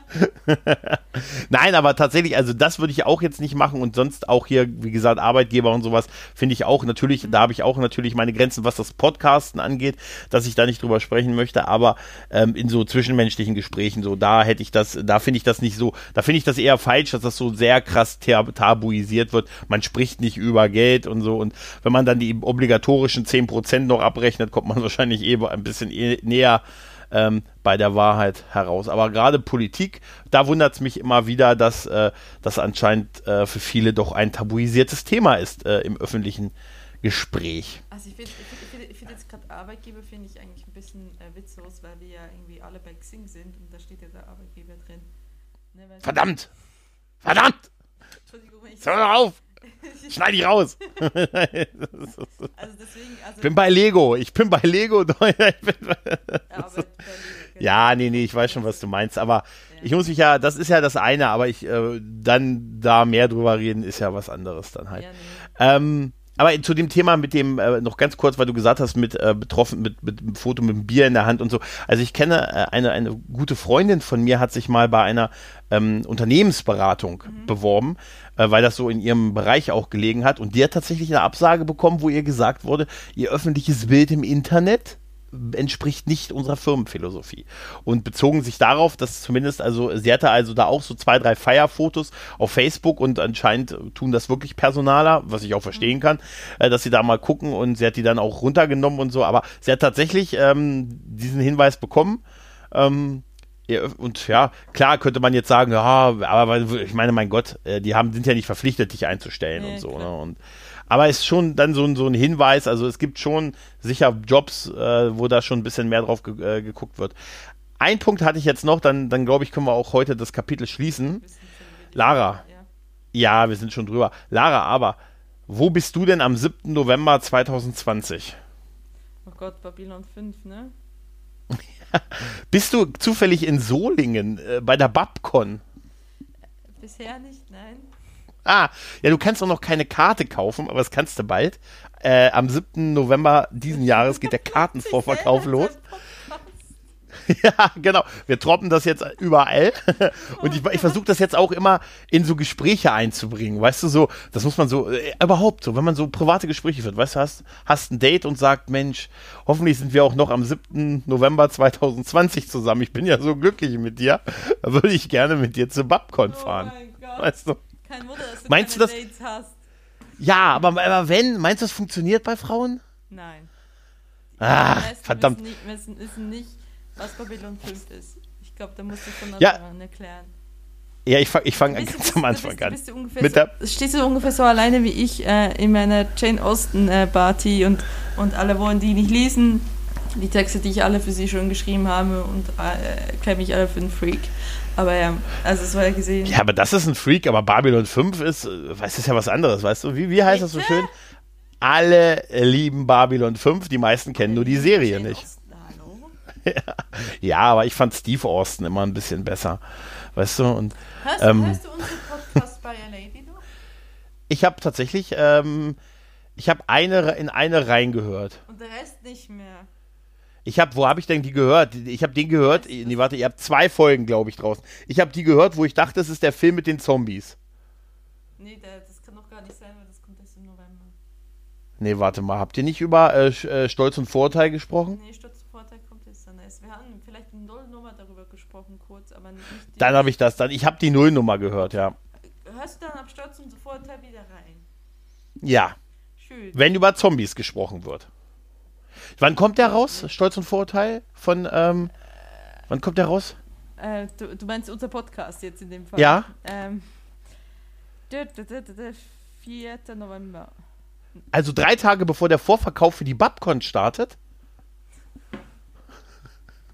Nein, aber tatsächlich, also das würde ich auch jetzt nicht machen und sonst auch hier, wie gesagt, Arbeitgeber und sowas, finde ich auch natürlich, da habe ich auch natürlich meine Grenzen, was das Podcasten angeht, dass ich da nicht drüber sprechen möchte, aber ähm, in so zwischenmenschlichen Gesprächen, so da hätte ich das, da finde ich das nicht so, da finde ich das eher falsch, dass das so sehr krass tabuisiert wird. Man spricht nicht über Geld und so und wenn man dann die obligatorischen 10% noch abrechnet, kommt man wahrscheinlich eh ein bisschen eh näher ähm, bei der Wahrheit heraus. Aber gerade Politik, da wundert es mich immer wieder, dass äh, das anscheinend äh, für viele doch ein tabuisiertes Thema ist äh, im öffentlichen Gespräch.
Also ich finde find, find jetzt gerade Arbeitgeber finde ich eigentlich ein bisschen äh, witzlos, weil wir ja irgendwie alle bei Xing sind und da steht ja der Arbeitgeber drin.
Ne, Verdammt! Verdammt! Entschuldigung, wenn ich Hör auf! Schneid ich raus. also deswegen, also bin bei Lego. Ich bin bei Lego. ja, nee, nee, ich weiß schon, was du meinst. Aber ja. ich muss mich ja, das ist ja das eine, aber ich äh, dann da mehr drüber reden, ist ja was anderes dann halt. Ja, nee. ähm, aber zu dem Thema mit dem, äh, noch ganz kurz, weil du gesagt hast, mit äh, betroffen, mit, mit einem Foto mit einem Bier in der Hand und so. Also ich kenne äh, eine, eine gute Freundin von mir, hat sich mal bei einer ähm, Unternehmensberatung mhm. beworben, äh, weil das so in ihrem Bereich auch gelegen hat. Und die hat tatsächlich eine Absage bekommen, wo ihr gesagt wurde, ihr öffentliches Bild im Internet entspricht nicht unserer Firmenphilosophie. Und bezogen sich darauf, dass zumindest, also sie hatte also da auch so zwei, drei Feierfotos auf Facebook und anscheinend tun das wirklich Personaler, was ich auch verstehen mhm. kann, äh, dass sie da mal gucken und sie hat die dann auch runtergenommen und so, aber sie hat tatsächlich ähm, diesen Hinweis bekommen. Ähm, und ja, klar könnte man jetzt sagen, ja, aber ich meine, mein Gott, äh, die haben, sind ja nicht verpflichtet, dich einzustellen nee, und so. Ne? Und aber ist schon dann so ein, so ein Hinweis, also es gibt schon sicher Jobs, äh, wo da schon ein bisschen mehr drauf ge äh, geguckt wird. Ein Punkt hatte ich jetzt noch, dann, dann glaube ich, können wir auch heute das Kapitel schließen. Lara. Ja, wir sind schon drüber. Lara, aber wo bist du denn am 7. November 2020?
Oh Gott, Babylon 5, ne?
bist du zufällig in Solingen äh, bei der Babcon?
Bisher nicht, nein.
Ah, ja, du kannst doch noch keine Karte kaufen, aber das kannst du bald. Äh, am 7. November diesen Jahres geht der Kartenvorverkauf los. Ja, genau. Wir troppen das jetzt überall. Und ich, ich versuche das jetzt auch immer in so Gespräche einzubringen. Weißt du, so, das muss man so, äh, überhaupt so, wenn man so private Gespräche führt. Weißt du, hast, hast ein Date und sagt, Mensch, hoffentlich sind wir auch noch am 7. November 2020 zusammen. Ich bin ja so glücklich mit dir. Da würde ich gerne mit dir zu Babcon oh fahren. Oh weißt du? Kein Wunder, dass du meinst du das? Dates hast. Ja, aber, aber wenn, meinst du, das funktioniert bei Frauen?
Nein.
Ah, verdammt.
Wissen, wissen nicht, was Babylon 5 ist. Ich glaube, da musst du von Anfang
ja.
erklären.
Ja, ich fange ich fang ganz bist, am Anfang an.
Bist du Mit der so, stehst du ungefähr so alleine wie ich äh, in meiner Jane Austen äh, Party und, und alle wollen die nicht lesen. Die Texte, die ich alle für sie schon geschrieben habe und äh, erkläre mich alle für einen Freak. Aber ja, also es war ja gesehen.
Ja, aber das ist ein Freak, aber Babylon 5 ist, äh, weiß ist ja was anderes, weißt du? Wie, wie heißt das so schön? Alle lieben Babylon 5, die meisten kennen nur die Serie nicht. Ja. ja, aber ich fand Steve Austin immer ein bisschen besser. Weißt du? Und,
hörst, ähm, hörst du unseren Podcast bei Lady noch?
Ich habe tatsächlich, ähm, ich habe eine in eine reingehört.
Und der Rest nicht mehr.
Ich habe, wo habe ich denn die gehört? Ich habe den gehört. Nee, warte, ihr habt zwei Folgen, glaube ich, draußen. Ich habe die gehört, wo ich dachte, das ist der Film mit den Zombies.
Nee, das kann doch gar nicht sein, weil das kommt erst im November.
Nee, warte mal, habt ihr nicht über äh, äh Stolz und Vorteil gesprochen?
Nee, Stolz und Vorteil kommt jetzt dann erst. Wir haben vielleicht eine Nullnummer darüber gesprochen, kurz, aber nicht.
Die dann habe ich das, dann. Ich habe die Nullnummer gehört, ja.
Hörst du dann ab Stolz und Vorteil wieder rein?
Ja. Schön. Wenn über Zombies gesprochen wird. Wann kommt der raus? Stolz und Vorurteil von, ähm, wann kommt der raus?
Äh, du, du, meinst unser Podcast jetzt in dem Fall?
Ja.
Ähm, 4. November.
Also drei Tage bevor der Vorverkauf für die Babcon startet?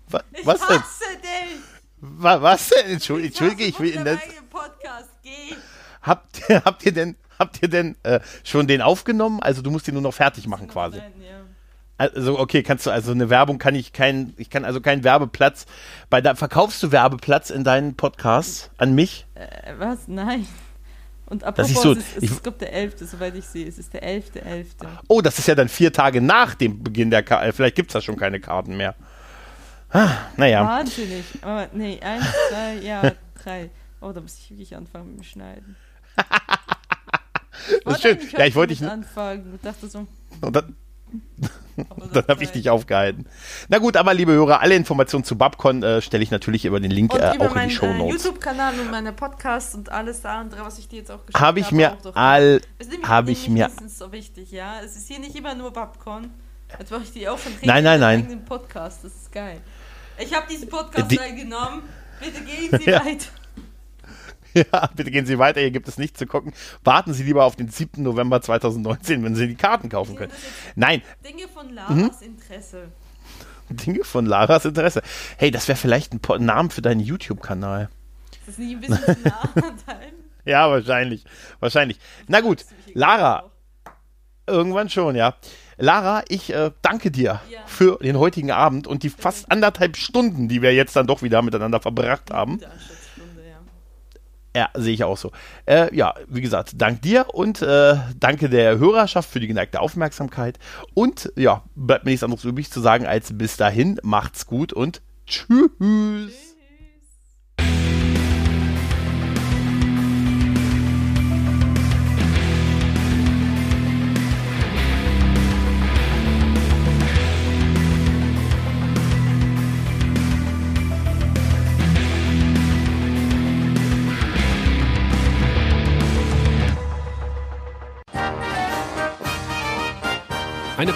Was, was denn? Dich.
Was, denn? Entschuldige, Entschuldige ich will in das.
Podcast. Geh.
Habt, habt ihr denn, habt ihr denn äh, schon den aufgenommen? Also du musst ihn nur noch fertig machen quasi. Nein, ja. Also, okay, kannst du, also eine Werbung kann ich kein, ich kann also keinen Werbeplatz. Bei da verkaufst du Werbeplatz in deinen Podcasts an mich?
Äh, was? Nein. Und apropos,
ich so-
es ist, es
ich-
ist glaube der 11., soweit ich sehe. Es ist der 11.11.
Oh, das ist ja dann vier Tage nach dem Beginn der Karte. Vielleicht gibt's da schon keine Karten mehr. Ah, naja.
Wahnsinnig. Aber nee, eins, zwei, ja, drei. Oh, da muss ich wirklich anfangen mit dem Schneiden. Ich
Das ist schön. Ja, ich wollte dich.
mit anfangen und dachte so,
Und dann, dann habe ich dich aufgehalten. Na gut, aber liebe Hörer, alle Informationen zu Babcon äh, stelle ich natürlich über den Link
Und
äh, auch in
meinen
die Show
äh,
Notes.
YouTube-Kanal und meine Podcasts und alles da andere, was ich dir jetzt auch geschickt
Habe ich mir all,
Es ist nämlich-
habe ich mir,
so wichtig, ja. Es ist hier nicht immer nur Babcon. Jetzt mache ich dir auch schon
Nein, nein, nein.
Podcast. Das ist geil. Ich habe diesen Podcast
Die-
eingenommen. Bitte gehen Sie
Ja.
weiter.
ja, bitte gehen Sie weiter, hier gibt es nichts zu gucken. Warten Sie lieber auf den 7. November 2019, wenn Sie die Karten kaufen können. Nein,
Dinge von
Mhm.
Laras Interesse.
Dinge von Laras Interesse. Hey, das wäre vielleicht ein Po- Name für deinen YouTube-Kanal.
Ist das nicht ein bisschen zu nah?
Ja, wahrscheinlich. Wahrscheinlich. Na gut, Lara, irgendwann schon, ja. Lara, ich äh, danke dir
Ja.
für den heutigen Abend und die fast anderthalb Stunden, die wir jetzt dann doch wieder miteinander verbracht haben.
Ja.
Ja, sehe ich auch so. Äh, ja, wie gesagt, dank dir und äh, danke der Hörerschaft für die geneigte Aufmerksamkeit. Und ja, bleibt mir nichts anderes übrig zu sagen als bis dahin, macht's gut und tschüss.